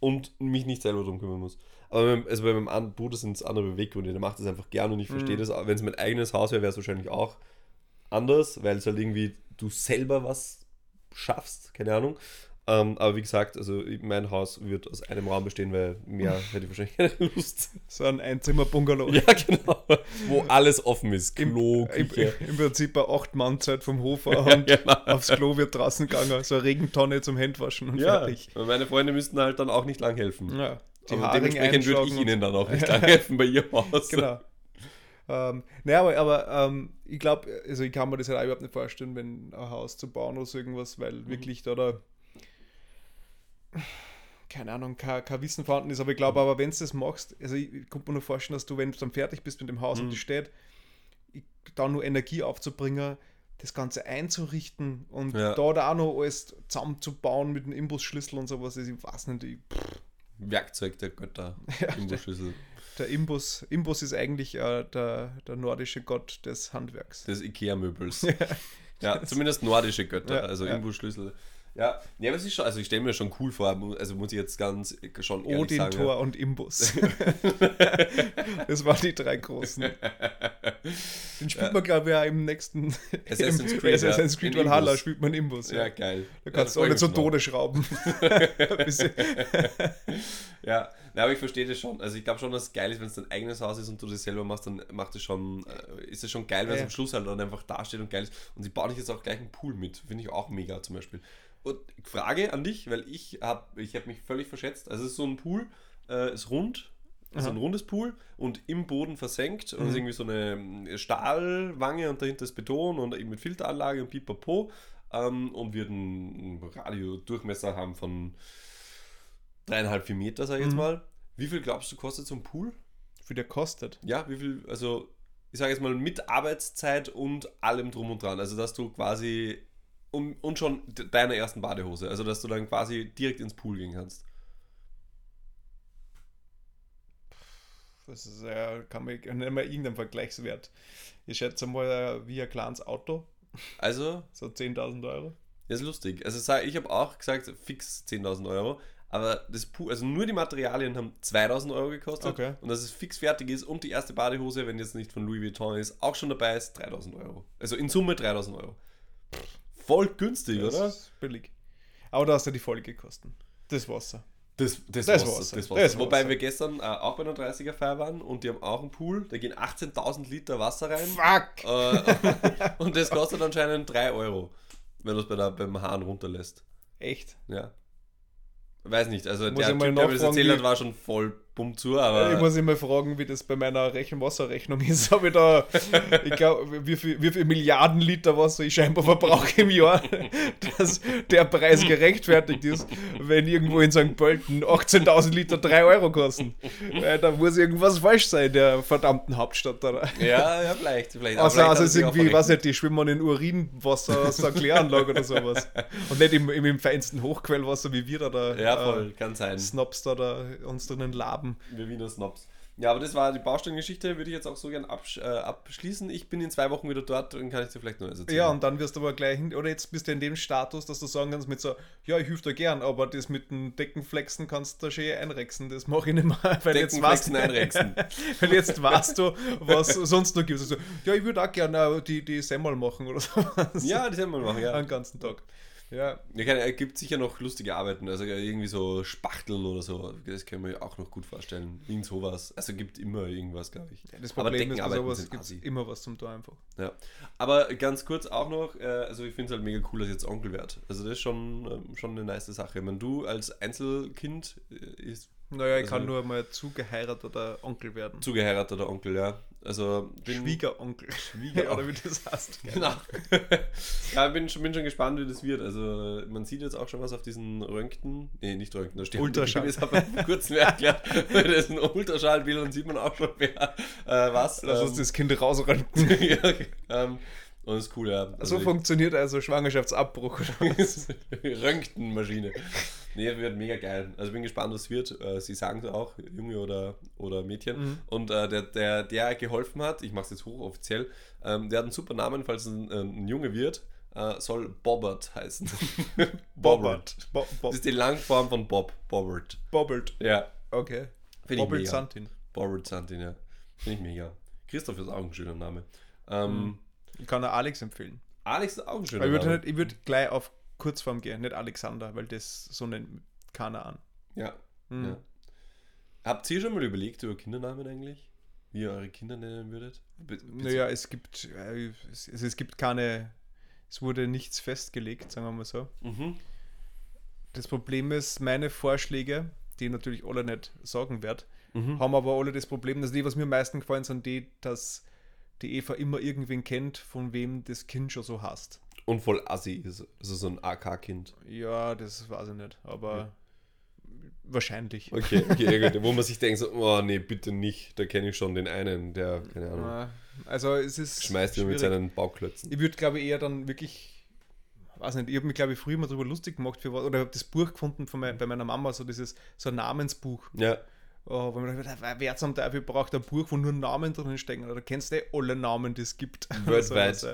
und mich nicht selber drum kümmern muss. Aber also bei meinem Bruder sind es andere Beweggründe. Der macht das einfach gern und ich verstehe Mhm. das. Wenn es mein eigenes Haus wäre, wäre es wahrscheinlich auch anders, weil es halt irgendwie du selber was schaffst, keine Ahnung. Ähm, aber wie gesagt, also mein Haus wird aus einem Raum bestehen, weil mehr *laughs* hätte ich wahrscheinlich keine Lust. So ein Einzimmer-Bungalow. *laughs* Ja, genau. Wo alles offen ist. Klo, Im, Küche. Im Prinzip eine Acht-Mann-Zeit vom Hof *laughs* Ja, und genau. aufs Klo wird draußen gegangen. So eine Regentonne zum Händwaschen und Ja, fertig. meine Freunde müssten halt dann auch nicht lang helfen. Ja. Die aber dementsprechend würde ich ihnen dann auch nicht lang helfen bei ihrem Haus. Genau. Ähm, naja, aber, aber ähm, ich glaube, also ich kann mir das halt auch überhaupt nicht vorstellen, wenn ein Haus zu bauen oder so irgendwas, weil Mhm. wirklich da da keine Ahnung, kein, kein Wissen vorhanden ist. Aber ich glaube, aber wenn du das machst, also ich, ich kann mir nur vorstellen, dass du, wenn du dann fertig bist mit dem Haus und Mhm. das steht, ich, da nur Energie aufzubringen, das Ganze einzurichten und Ja. da da auch noch alles zusammenzubauen mit dem Imbusschlüssel und sowas, also ich weiß nicht, ich, Werkzeug der Götter *laughs* im Schlüssel. Der Imbus, Imbus ist eigentlich äh, der, der nordische Gott des Handwerks. des Ikea-Möbels. *laughs* ja, zumindest nordische Götter, Ja, also ja. Imbusschlüssel. Ja, ja, aber es ist schon, also ich stelle mir schon cool vor, also muss ich jetzt ganz schon ehrlich Odin, sagen. Thor und Imbus. *laughs* das waren die drei großen. Den spielt man, glaube ich, auch im nächsten Assassin's im Creed, Assassin's ja. Creed Valhalla Imbus. spielt man Imbus. Ja, Ja. geil. Da kannst Ja, du freu ich mich Tode schrauben. *laughs* Ja, na, aber ich verstehe das schon. Also ich glaube schon, dass es geil ist, wenn es dein eigenes Haus ist und du das selber machst, dann macht es schon, äh, ist es schon geil, wenn es am Schluss halt dann einfach dasteht und geil ist. Und sie bauen jetzt auch gleich einen Pool mit. Finde ich auch mega zum Beispiel. Und Frage an dich, weil ich habe ich hab mich völlig verschätzt. Also es ist so ein Pool, äh, ist rund, ist ein rundes Pool und im Boden versenkt und es ist irgendwie so eine ähm, Stahlwange und dahinter ist Beton und eben mit Filteranlage und pipapo ähm, und wird einen Radiodurchmesser haben von dreieinhalb, vier Meter, sag ich jetzt Mhm. mal. Wie viel glaubst du kostet so ein Pool? Wie der kostet. Ja, wie viel, also ich sage jetzt mal mit Arbeitszeit und allem drum und dran. Also dass du quasi und, und schon de- deiner ersten Badehose, also dass du dann quasi direkt ins Pool gehen kannst. Das ist, ja, kann man nicht mal irgendeinen Vergleichswert. Ich schätze mal, äh, wie ein kleines Auto, Also, so 10.000 Euro. das ist lustig. Also ich habe auch gesagt, fix 10.000 Euro. Aber das Pool, also nur die Materialien haben 2000 Euro gekostet. Okay. Und dass es fix fertig ist und die erste Badehose, wenn jetzt nicht von Louis Vuitton ist, auch schon dabei ist, 3000 Euro. Also in Summe 3000 Euro. Voll günstig, Das oder? ist billig. Aber da hast du die Folgekosten. Das Wasser. Das, das, Das Wasser, Wasser. das Wasser. Das Wobei Wasser. wir gestern äh, auch bei einer 30er-Feier waren und die haben auch einen Pool, da gehen 18.000 Liter Wasser rein. Fuck! Äh, *laughs* und das kostet anscheinend 3 Euro, wenn du es bei der, beim Hahn runterlässt. Echt? Ja. Weiß nicht, also Muss der Typ, der mir das erzählt hat, war schon voll bumm zu, aber ich muss immer fragen, wie das bei meiner Rechen Wasserrechnung ist. Habe ich da, ich glaube, wie viel, wie viel Milliarden Liter Wasser ich scheinbar verbrauche im Jahr, *laughs* dass der Preis gerechtfertigt ist, wenn irgendwo in St. Pölten 18.000 Liter 3 Euro kosten. Weil da muss irgendwas falsch sein, in der verdammten Hauptstadt. Da. ja, ja, vielleicht. vielleicht. Also, vielleicht also es ist irgendwie, weiß nicht, die schwimmen in Urinwasser aus der Kläranlage oder sowas. Und nicht im, im, im feinsten Hochquellwasser, wie wir da, da Ja, voll, kann sein. Snobs da, da uns drinnen laben. Wir Wiener Snobs. Ja, aber das war die Baustellengeschichte, würde ich jetzt auch so gern absch äh, abschließen. Ich bin in zwei Wochen wieder dort und kann ich dir vielleicht noch erzählen. Ja, und dann wirst du aber gleich, hin, oder jetzt bist du in dem Status, dass du sagen kannst mit so, ja, ich helfe dir gern, aber das mit dem Deckenflexen kannst du da schön einrexen, das mache ich nicht mehr, *laughs* weil jetzt weißt, Deckenflexen einrexen. *laughs* weil jetzt weißt du, was sonst noch gibt. Also, ja, ich würde auch gerne die, die Semmel machen oder *laughs* so. Ja, werden wir machen, ja. Den ganzen Tag. Ja, Ja, es gibt sicher noch lustige Arbeiten, also irgendwie so Spachteln oder so, das können wir auch noch gut vorstellen. Irgend sowas. Also gibt immer irgendwas, glaube ich. das Aber Problem ist, bei sowas gibt immer was zum Tor einfach. Ja. Aber ganz kurz auch noch, äh, also ich finde es halt mega cool, dass jetzt Onkel wird. Also das ist schon, ähm, schon eine nice Sache. Ich meine, du als Einzelkind äh, ist Naja, ich Also- kann nur mal zugeheirateter Onkel werden. zugeheirateter Onkel, ja. Also bin, Schwiegeronkel. *laughs* Schwiegeronkel. Oder wie das heißt. *laughs* Genau. *laughs* ja, bin schon, bin schon gespannt, wie das wird. Also man sieht jetzt auch schon was auf diesen Röntgen. Nee, nicht Röntgen, da steht Ultraschall. Das habe ich kurz mehr erklärt. Das ist ein Ultraschallbild und sieht man auch schon, wer äh, was. Lass uns ähm, das Kind rausrennen. ja, okay. ähm, und das ist cool, ja. So ich- funktioniert also Schwangerschaftsabbruch. Röntgenmaschine. Nee, wird mega geil. Also bin gespannt, was wird. Äh, Sie sagen es auch, Junge oder, oder Mädchen. Mhm. Und äh, der, der, der geholfen hat, ich mache es jetzt hochoffiziell, ähm, der hat einen super Namen, falls ein, ein Junge wird, äh, soll Bobbert heißen. *laughs* Bobbert. Bo Das Bob ist die Langform von Bob. Bobbert. Bobbelt. Ja. Okay. Bobbelt mega. Santin. Bobbert Santin, ja. Finde ich mega. Christoph ist auch ein schöner Name. Ähm, Ich kann auch Alex empfehlen. Alex ist auch ein schöner ich würde Name. nicht- ich würd gleich auf Kurzform gehen, nicht Alexander, weil das so nennt keiner an. Ja. Mhm. ja. Habt ihr schon mal überlegt über Kindernamen eigentlich? Wie ihr eure Kinder nennen würdet? Be Naja, es gibt, äh, es, also es gibt keine, es wurde nichts festgelegt, sagen wir mal so. Mhm. Das Problem ist, meine Vorschläge, die ich natürlich alle nicht sagen werde, Mhm. haben aber alle das Problem, dass die, was mir am meisten gefallen sind, die, dass die Eva immer irgendwen kennt, von wem das Kind schon so hasst. Und voll assi ist. Also so ein AK-Kind. Ja, das weiß ich nicht, aber wahrscheinlich. Okay, okay, ja, gut. *laughs* Wo man sich denkt, so, oh nee, bitte nicht. Da kenne ich schon den einen, der, keine Ahnung, Ja, Also es ist schmeißt ihn mit seinen Bauklötzen. Ich würde, glaube ich, eher dann wirklich, weiß nicht, ich habe mich, glaube ich, früher mal darüber lustig gemacht, für was, oder habe das Buch gefunden von mein, bei meiner Mama, so dieses, so ein Namensbuch. Ja, Oh, wo man dachte, wer zum Teufel braucht ein Buch, wo nur Namen drin stecken? Oder kennst du eh alle Namen, die es gibt? *laughs* Weltweit. Also,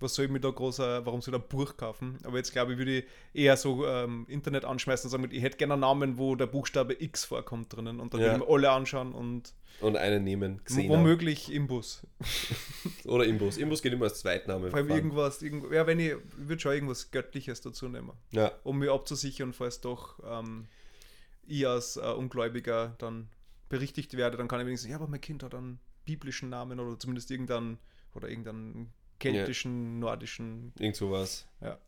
was soll ich mir da groß, äh, warum soll ich ein Buch kaufen? Aber jetzt glaube ich, würde ich eher so ähm, Internet anschmeißen und sagen, ich hätte gerne einen Namen, wo der Buchstabe X vorkommt drinnen und dann Ja. würde ich mir alle anschauen und und einen nehmen. Xena. womöglich Imbus. *laughs* Oder Imbus. Imbus geht immer als Zweitname. Vor allem irgendwas, irgend, ja, wenn ich, ich würde schon irgendwas Göttliches dazu nehmen, Ja, um mich abzusichern, falls doch ähm, ich als äh, Ungläubiger dann berichtigt werde, dann kann ich wenigstens sagen, ja, aber mein Kind hat einen biblischen Namen oder zumindest irgendeinen oder irgendeinen keltischen, nordischen irgend sowas. Ja.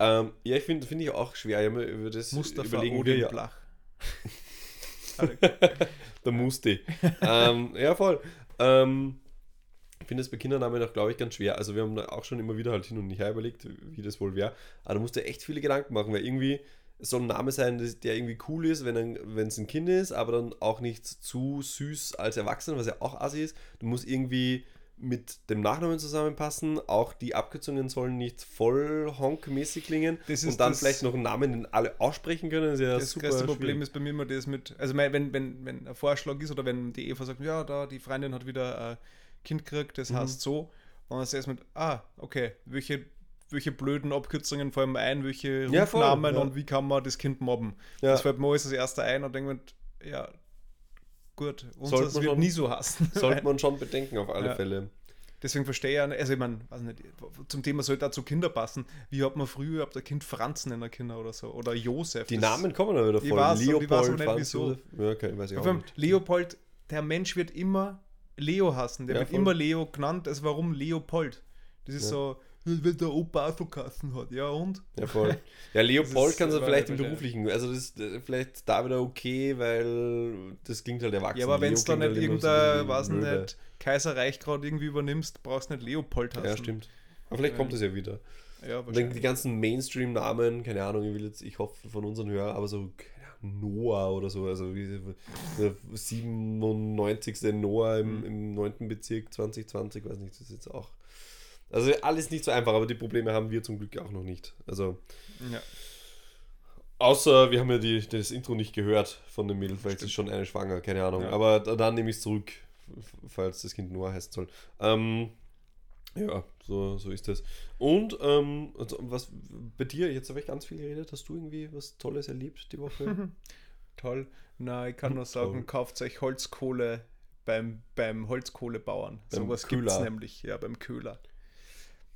Ähm, ja, ich finde finde ich auch schwer. Ja, über das Mustafa überlegen wir Odin ja. Blach. Der Musti. ähm, ja, voll. Ähm, ich finde es bei Kindernamen auch, glaube ich, ganz schwer. Also wir haben da auch schon immer wieder halt hin und her überlegt, wie das wohl wäre. Aber da musst du echt viele Gedanken machen, weil irgendwie soll ein Name sein, das- der irgendwie cool ist, wenn es ein Kind ist, aber dann auch nicht zu süß als Erwachsener, was ja auch assi ist. Du musst irgendwie mit dem Nachnamen zusammenpassen. Auch die Abkürzungen sollen nicht voll honkmäßig klingen. Das ist und dann vielleicht noch einen Namen, den alle aussprechen können. Das ist ja Das größte Problem schwierig. ist bei mir immer das mit, also mein, wenn, wenn, wenn ein Vorschlag ist oder wenn die Eva sagt, ja, da die Freundin hat wieder ein Kind gekriegt, das Mhm. heißt so, und dann ist erst mit, ah, okay, welche, welche blöden Abkürzungen fallen mir ein, welche Ja, voll, Rufnamen ja. und wie kann man das Kind mobben? Ja. Das fällt mir alles das erste ein und denke mir, ja, gut, uns Sollte das man wird schon- nie so hassen. *laughs* Sollte man schon bedenken, auf alle Ja. Fälle. Deswegen verstehe ich ja, also ich meine, weiß nicht, zum Thema sollte auch zu Kinder passen. Wie hat man früher, habt ihr Kind Franz nennen können oder so? Oder Josef. Die Namen kommen dann wieder Ich weiß, und ich Leopold, weiß nicht, wieso. Ja, okay, weiß ich Vor auch allem nicht. Leopold, der Mensch wird immer Leo hassen. Der Ja, wird voll. immer Leo genannt. Also warum Leopold? Das ist Ja. so, wenn der Opa auch so Kassen hat. Ja und? Ja, voll. Ja, *laughs* Leopold du aber vielleicht im wahrscheinlich- beruflichen, also das ist äh, vielleicht da wieder okay, weil das klingt halt erwachsen. Ja, aber wenn es da klingt nicht halt so irgendein, wie weiß blöde. nicht, Kaiserreich gerade irgendwie übernimmst, brauchst du nicht Leopold hassen. Ja, stimmt. Aber vielleicht kommt es ja wieder. Ja, dann die wahrscheinlich. ganzen Mainstream-Namen, keine Ahnung, ich will jetzt, ich hoffe von unseren Hörern, aber so Noah oder so, also wie der 97. Noah im, Mhm. im 9. Bezirk 2020, weiß nicht, das ist jetzt auch. Also alles nicht so einfach, aber die Probleme haben wir zum Glück auch noch nicht. Also Ja. Außer wir haben ja die, das Intro nicht gehört von dem Mädel, vielleicht ist schon eine schwanger, keine Ahnung. Ja. Aber da, dann nehme ich es zurück, falls das Kind Noah heißen soll. Ähm, ja, so, so ist das. Und ähm, also was bei dir, jetzt habe ich ganz viel geredet, hast du irgendwie was Tolles erlebt die Woche? *laughs* Toll. Na, ich kann nur sagen, kauft euch Holzkohle beim, beim Holzkohlebauern. Beim Sowas gibt es nämlich, ja, beim Köhler.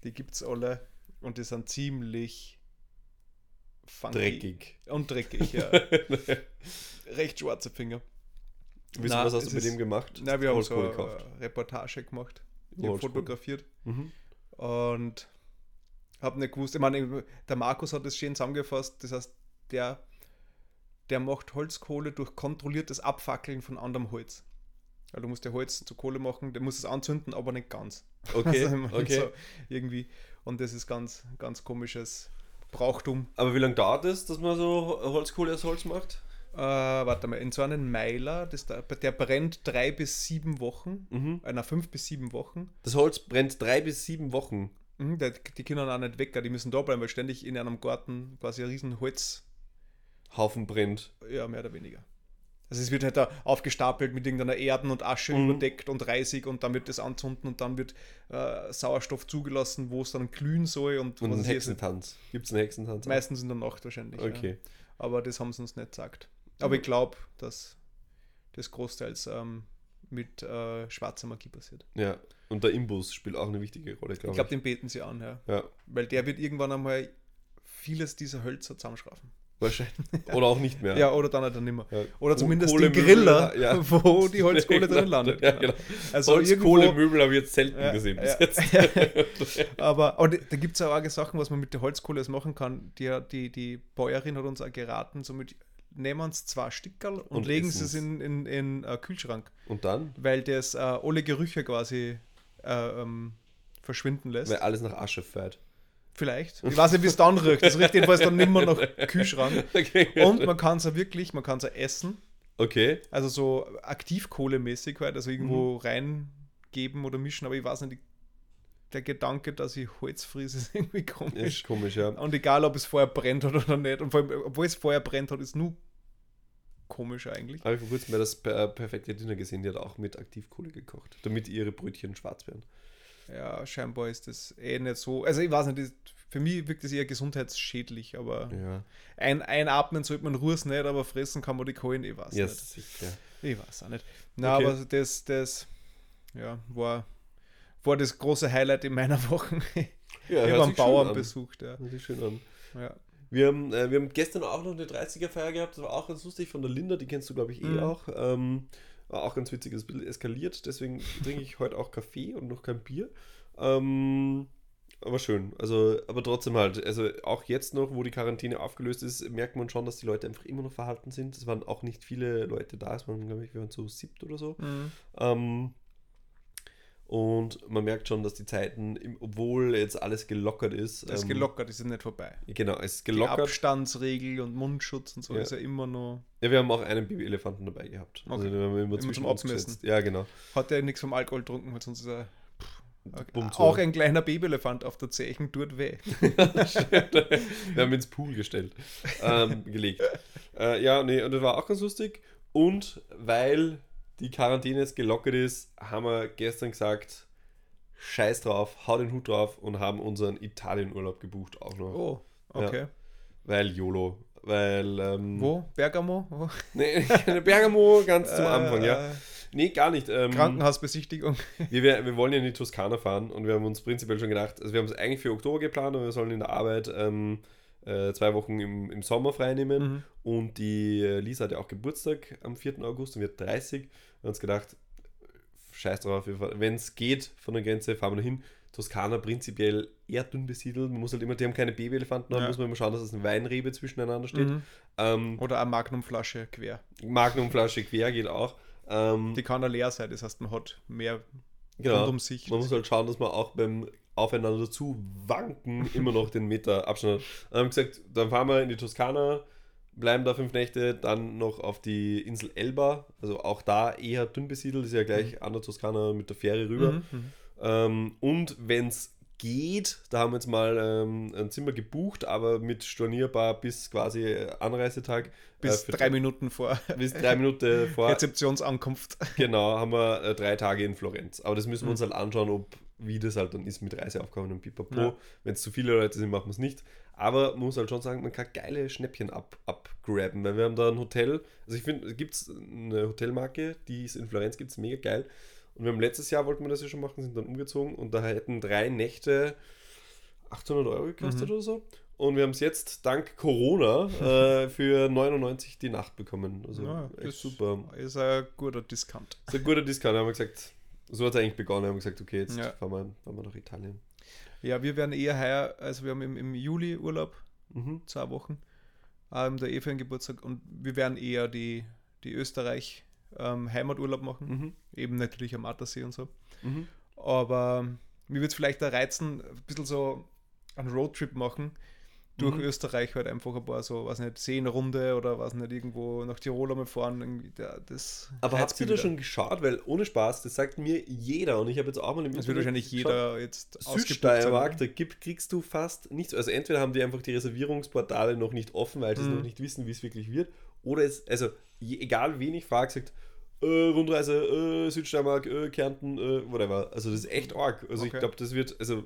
Die gibt es alle und die sind ziemlich funky. Dreckig. Und dreckig, ja. *laughs* Recht schwarze Finger. Wissen, Na, was hast du mit ist- dem gemacht? Na, wir haben so Holzkohle eine gekauft. Reportage gemacht. Ich habe fotografiert Mhm. und habe nicht gewusst. Ich meine, der Markus hat es schön zusammengefasst. Das heißt, der, der macht Holzkohle durch kontrolliertes Abfackeln von anderem Holz. Also du musst ja Holz zu Kohle machen, der muss es anzünden, aber nicht ganz. *laughs* Okay, Also, okay. so irgendwie. Und das ist ganz, ganz komisches Brauchtum. Aber wie lange dauert es, dass man so Holzkohle aus Holz macht? Äh, warte mal, in so einem Meiler, das da, der brennt drei bis sieben Wochen. Mhm. Äh, na, fünf bis sieben Wochen. Das Holz brennt drei bis sieben Wochen. Mhm, der, die können auch nicht weg, die müssen da bleiben, weil ständig in einem Garten quasi ein riesen Holz, Haufen brennt. ja, mehr oder weniger. Also es wird halt da aufgestapelt mit irgendeiner Erden und Asche Mhm. überdeckt und Reisig und dann wird das anzünden und dann wird äh, Sauerstoff zugelassen, wo es dann glühen soll und, Und was einen Hexentanz. Gibt es einen Hexentanz? ist. Meistens in der Nacht wahrscheinlich. Okay. Ja. Aber das haben sie uns nicht gesagt. Aber ich glaube, dass das großteils ähm, mit äh, schwarzer Magie passiert. Ja. Und der Imbus spielt auch eine wichtige Rolle, Ich glaube glaube, ich. den beten sie an, ja. ja, Weil der wird irgendwann einmal vieles dieser Hölzer zusammenschrafen. Wahrscheinlich. *laughs* Oder auch nicht mehr. Ja, oder dann halt dann nimmer. Ja. Oder zumindest Kohle- den Griller, ja. *laughs* wo die *laughs* Holzkohle drin landet. Ja, genau. Also Holzkohlemöbel habe ich jetzt selten Ja, gesehen bis jetzt. Aber, aber da gibt es ja auch Sachen, was man mit der Holzkohle jetzt machen kann. Die, die, die Bäuerin hat uns auch geraten, somit nehmen uns zwei Stickerl und, Und legen sie es in in, in äh, Kühlschrank, Und dann? weil das äh, alle Gerüche quasi äh, ähm, verschwinden lässt. Weil alles nach Asche fährt. Vielleicht. Ich weiß nicht, wie es dann riecht. Das riecht jedenfalls dann nimmer nach Kühlschrank. Okay. Und man kann es ja wirklich, man kann es ja essen. Okay. Also so Aktivkohlemäßig halt, also irgendwo reingeben oder mischen, aber ich weiß nicht, der Gedanke, dass ich Holz friese, *laughs* ist irgendwie komisch. Ist komisch, ja. Und egal, ob es vorher brennt hat oder nicht. Und vor allem, obwohl es vorher brennt hat, ist nur komisch eigentlich. Habe ich vor kurzem bei das per perfekte Dinner gesehen, die hat auch mit Aktivkohle gekocht, damit ihre Brötchen schwarz werden. Ja, scheinbar ist das eh nicht so. Also ich weiß nicht, für mich wirkt das eher gesundheitsschädlich, aber Ja. ein, einatmen sollte man Ruhe nicht, aber fressen kann man die Kohlen, ich weiß Ja, nicht. sicher. Ich weiß auch nicht. Na, Okay. aber das, das ja, war, war das große Highlight in meiner *laughs* Woche. Ja, ich habe einen Bauern besucht, ja. Hört sich schön an. ja. Wir haben, äh, wir haben gestern auch noch eine 30er-Feier gehabt, das war auch ganz lustig von der Linda, die kennst du, glaube ich, eh Mhm. auch. Ähm, war auch ganz witzig, ist ein bisschen eskaliert, deswegen trinke ich heute auch Kaffee und noch kein Bier. Ähm, aber schön, also, aber trotzdem halt, also auch jetzt noch, wo die Quarantäne aufgelöst ist, merkt man schon, dass die Leute einfach immer noch verhalten sind. Es waren auch nicht viele Leute da, es waren, glaube ich, wir waren so siebt oder so. Mhm. Ähm, und man merkt schon, dass die Zeiten, obwohl jetzt alles gelockert ist, Das ist ähm, gelockert, ist ja nicht vorbei. Genau, es ist Die gelockert. Abstandsregel und Mundschutz und so Ja. ist ja immer noch. Ja, wir haben auch einen Babyelefanten dabei gehabt. Also Okay. den haben wir immer, Immer Abmessen. gesetzt. Ja, genau. Hat er nichts vom Alkohol getrunken, weil sonst ist er. Zu. Auch ein kleiner Babyelefant auf der Zechen tut weh. *laughs* wir haben ins Pool gestellt, ähm, gelegt. Äh, ja, nee, und das war auch ganz lustig. Und weil die Quarantäne jetzt gelockert ist, haben wir gestern gesagt, scheiß drauf, hau den Hut drauf und haben unseren Italienurlaub gebucht auch noch. Oh, okay. Weil YOLO. Weil, ähm, Wo? Bergamo? *laughs* Nee, *laughs* Bergamo ganz zum Anfang, ja. Äh, Nee, gar nicht. Ähm, Krankenhausbesichtigung. Wir, wir, wir wollen ja in die Toskana fahren und wir haben uns prinzipiell schon gedacht, also wir haben es eigentlich für Oktober geplant und wir sollen in der Arbeit ähm, äh, zwei Wochen im, im Sommer frei nehmen. Mhm. Und die äh, Lisa hat ja auch Geburtstag am 4. August und wird 30. Wir haben uns gedacht, scheiß drauf, wenn es geht von der Grenze, fahren wir dahin. Toskana prinzipiell eher dünn besiedelt. Man muss halt immer, die haben keine Babyelefanten, da Ja. muss man immer schauen, dass es eine Weinrebe zwischeneinander steht. Mhm. Ähm, Oder eine Magnumflasche quer. Magnumflasche quer geht auch. Ähm, Die kann ja leer sein, das heißt, man hat mehr genau. rund um sich. Man muss halt schauen, dass man auch beim Aufeinander zu wanken *laughs* immer noch den Meter Abstand. Dann haben wir gesagt, dann fahren wir in die Toskana, bleiben da fünf Nächte, dann noch auf die Insel Elba, also auch da eher dünn besiedelt, ist ja gleich an der Toskana mit der Fähre rüber. Mhm, mhm. Ähm, und wenn es geht. Da haben wir jetzt mal ähm, ein Zimmer gebucht, aber mit stornierbar bis quasi Anreisetag. Bis äh, drei Minuten vor bis drei Minuten *laughs* vor. Rezeptionsankunft. Genau, haben wir äh, drei Tage in Florenz. Aber das müssen wir Mhm. uns halt anschauen, ob wie das halt dann ist mit Reiseaufgaben und Pipapo. Ja. Wenn es zu viele Leute sind, machen wir es nicht. Aber man muss halt schon sagen, man kann geile Schnäppchen ab, abgraben, weil wir haben da ein Hotel. Also ich finde, es gibt eine Hotelmarke, die es in Florenz gibt, ist mega geil. Und wir haben letztes Jahr wollten wir das ja schon machen, sind dann umgezogen und da hätten drei Nächte 800 Euro gekostet Mhm. oder so. Und wir haben es jetzt dank Corona *laughs* äh, für 99 die Nacht bekommen. Also Ja, echt das super. Ist ein guter Discount. Ist ein guter Discount. Haben wir gesagt, so hat es eigentlich begonnen. Da haben wir gesagt, okay, jetzt Ja. fahren, wir, fahren wir nach Italien. Ja, wir werden eher heuer, also wir haben im, im Juli Urlaub, Mhm. zwei Wochen, ähm, der einen Geburtstag und wir werden eher die, die Österreich ähm, Heimaturlaub machen, Mhm. eben natürlich am Attersee und so. Mhm. Aber mir würde es vielleicht da reizen, ein bisschen so einen Roadtrip machen durch Mhm. Österreich halt einfach ein paar so, was nicht, Seenrunde oder was nicht, irgendwo nach Tirol einmal fahren. Irgendwie, da- das Aber habt ihr da schon geschaut? Weil ohne Spaß, das sagt mir jeder und ich habe jetzt auch mal im Das wird wahrscheinlich jeder jetzt Südsteiermark, da gibt, kriegst du fast nichts. Also entweder haben die einfach die Reservierungsportale noch nicht offen, weil sie es Mhm. noch nicht wissen, wie es wirklich wird. Oder es, also egal wen ich frage, sagt, äh, Rundreise, äh, Südsteiermark, äh, Kärnten, äh, whatever. Also das ist echt arg. Also ich Okay. glaube, das wird, also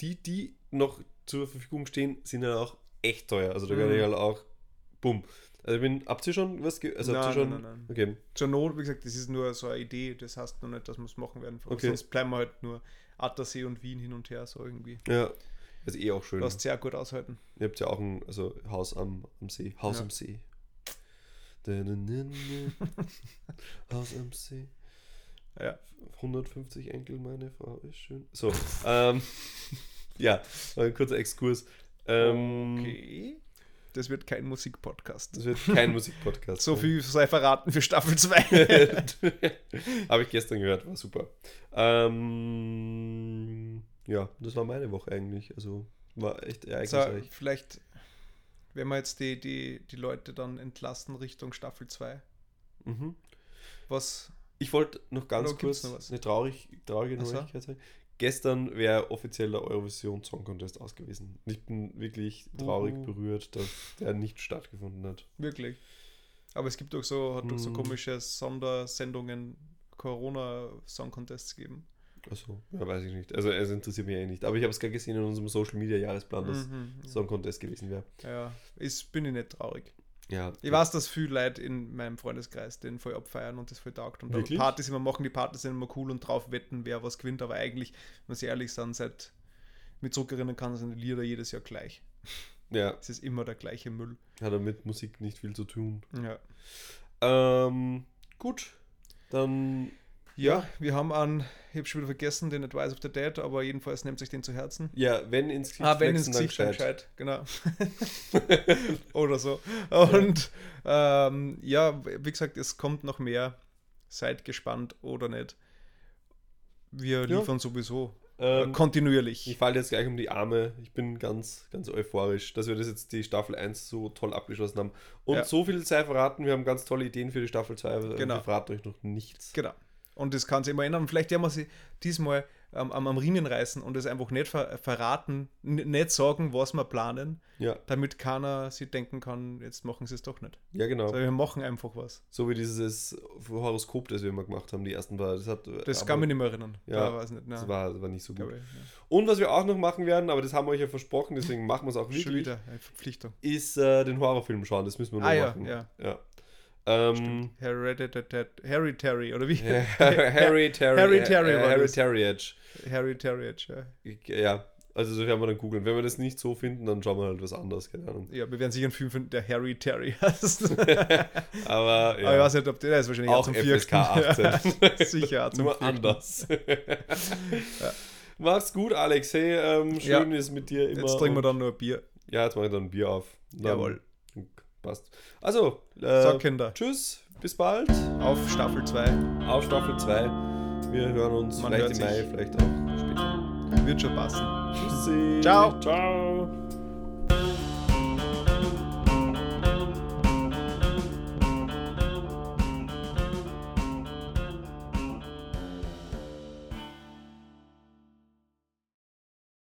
die, die noch zur Verfügung stehen, sind ja auch echt teuer. Also da Mhm. kann ich halt auch, bumm. Also ich bin, habt ihr schon was, also Nein, schon, nein, nein, nein. okay. Zur Not, wie gesagt, das ist nur so eine Idee, das heißt noch nicht, dass wir es machen werden. Okay. Sonst bleiben wir halt nur Attersee und Wien hin und her, so irgendwie. Ja, ist eh auch schön. Lässt sehr gut aushalten. Ihr habt ja auch ein also Haus am, am See. Haus Ja. am See. *laughs* Haus am See. Ja. 150 Enkel, meine Frau ist schön. So, ähm, *laughs* ja, ein kurzer Exkurs. Ähm, Okay. Das wird kein Musikpodcast. Das wird kein Musikpodcast. So ne? viel sei verraten für Staffel *laughs* 2. *laughs* Habe ich gestern gehört, war super. Ähm, ja, das war meine Woche eigentlich. Also war echt so, ereignisreich. vielleicht, wenn wir jetzt die, die, die Leute dann entlasten Richtung Staffel 2, Mhm. was Ich wollte noch ganz kurz noch eine traurig, traurige so. Neuigkeit sagen. Gestern wäre offiziell der Eurovision Song Contest ausgewiesen. Ich bin wirklich traurig Uhu. berührt, dass der nicht stattgefunden hat. wirklich. Aber es gibt doch so, hat doch so Hm. komische Sondersendungen, Corona-Song-Contests gegeben. Achso, ja, weiß ich nicht. Also es interessiert mich eh nicht. Aber ich habe es gerade gesehen in unserem Social Media Jahresplan, dass Mhm. Song Contest gewesen wäre. Ja, ist, bin ich nicht traurig. Ja. Ich weiß, dass viele Leute in meinem Freundeskreis den voll abfeiern und das voll taugt. Und Wirklich? Partys immer machen, die Partys sind immer cool und drauf wetten, wer was gewinnt. Aber eigentlich, wenn sie ehrlich sind, seit mit zurückerinnern kann, sind die Lieder jedes Jahr gleich. Ja, Es ist immer der gleiche Müll. hat er mit Musik nicht viel zu tun. Ja. Ähm, gut. Dann Ja, wir haben einen, ich habe schon wieder vergessen, den Advice of the Dead, aber jedenfalls nimmt sich den zu Herzen. Ja, wenn ins Gesicht Ah, wenn ins Gesicht dann gescheit. genau. *laughs* Oder so. Und ähm, ja, wie gesagt, es kommt noch mehr. Seid gespannt oder nicht. Wir Ja. liefern sowieso Ähm, äh, kontinuierlich. ich falle jetzt gleich um die Arme. Ich bin ganz, ganz euphorisch, dass wir das jetzt die Staffel 1 so toll abgeschlossen haben. Und Ja. so viel sei verraten. Wir haben ganz tolle Ideen für die Staffel 2. aber Genau. Wir verraten euch noch nichts. Genau. Und das kann sich immer ändern. Vielleicht werden wir sie diesmal ähm, am, Riemen reißen und es einfach nicht ver verraten, n- nicht sagen, was wir planen, Ja, damit keiner sich denken kann, jetzt machen sie es doch nicht. ja genau. Also wir machen einfach was. So wie dieses Horoskop, das wir immer gemacht haben, die ersten paar. Das, hat, Das aber kann mich nicht mehr erinnern. Ja, Da weiß nicht. Das war, war nicht so gut. ich, ja. Und was wir auch noch machen werden, aber das haben wir euch ja versprochen, deswegen machen wir es auch Schon wirklich, wieder eine Verpflichtung. ist äh, den Horrorfilm schauen. Das müssen wir noch Ah, ja, machen. ja. ja. Ähm, Hereditary, Harry Terry, oder wie? *laughs* Harry Terry. Harry Terry war Harry. Terry Edge. Harry Terry, ja. Ja, also das werden wir dann googeln. Wenn wir das nicht so finden, dann schauen wir halt was anderes, keine Ahnung. Ja, wir werden sicher einen Film finden, der Harry Terry *laughs* heißt. *laughs* Aber ja, Aber ich weiß nicht, ob der, der ist wahrscheinlich auch zum FSK vierten. 18. sicher, zum Nur anders. Mach's gut, Alex. Hey, ähm, schön ist mit dir immer. Jetzt trinken wir dann nur Bier. Ja, jetzt mache ich dann ein Bier auf. Dann Jawohl. Passt. Also, äh, So, Kinder. tschüss, bis bald. Auf Staffel 2. Auf Staffel 2. Wir hören uns Man vielleicht hört im. Mai, vielleicht auch später. Wird schon passen. Tschüssi. Ciao. Ciao.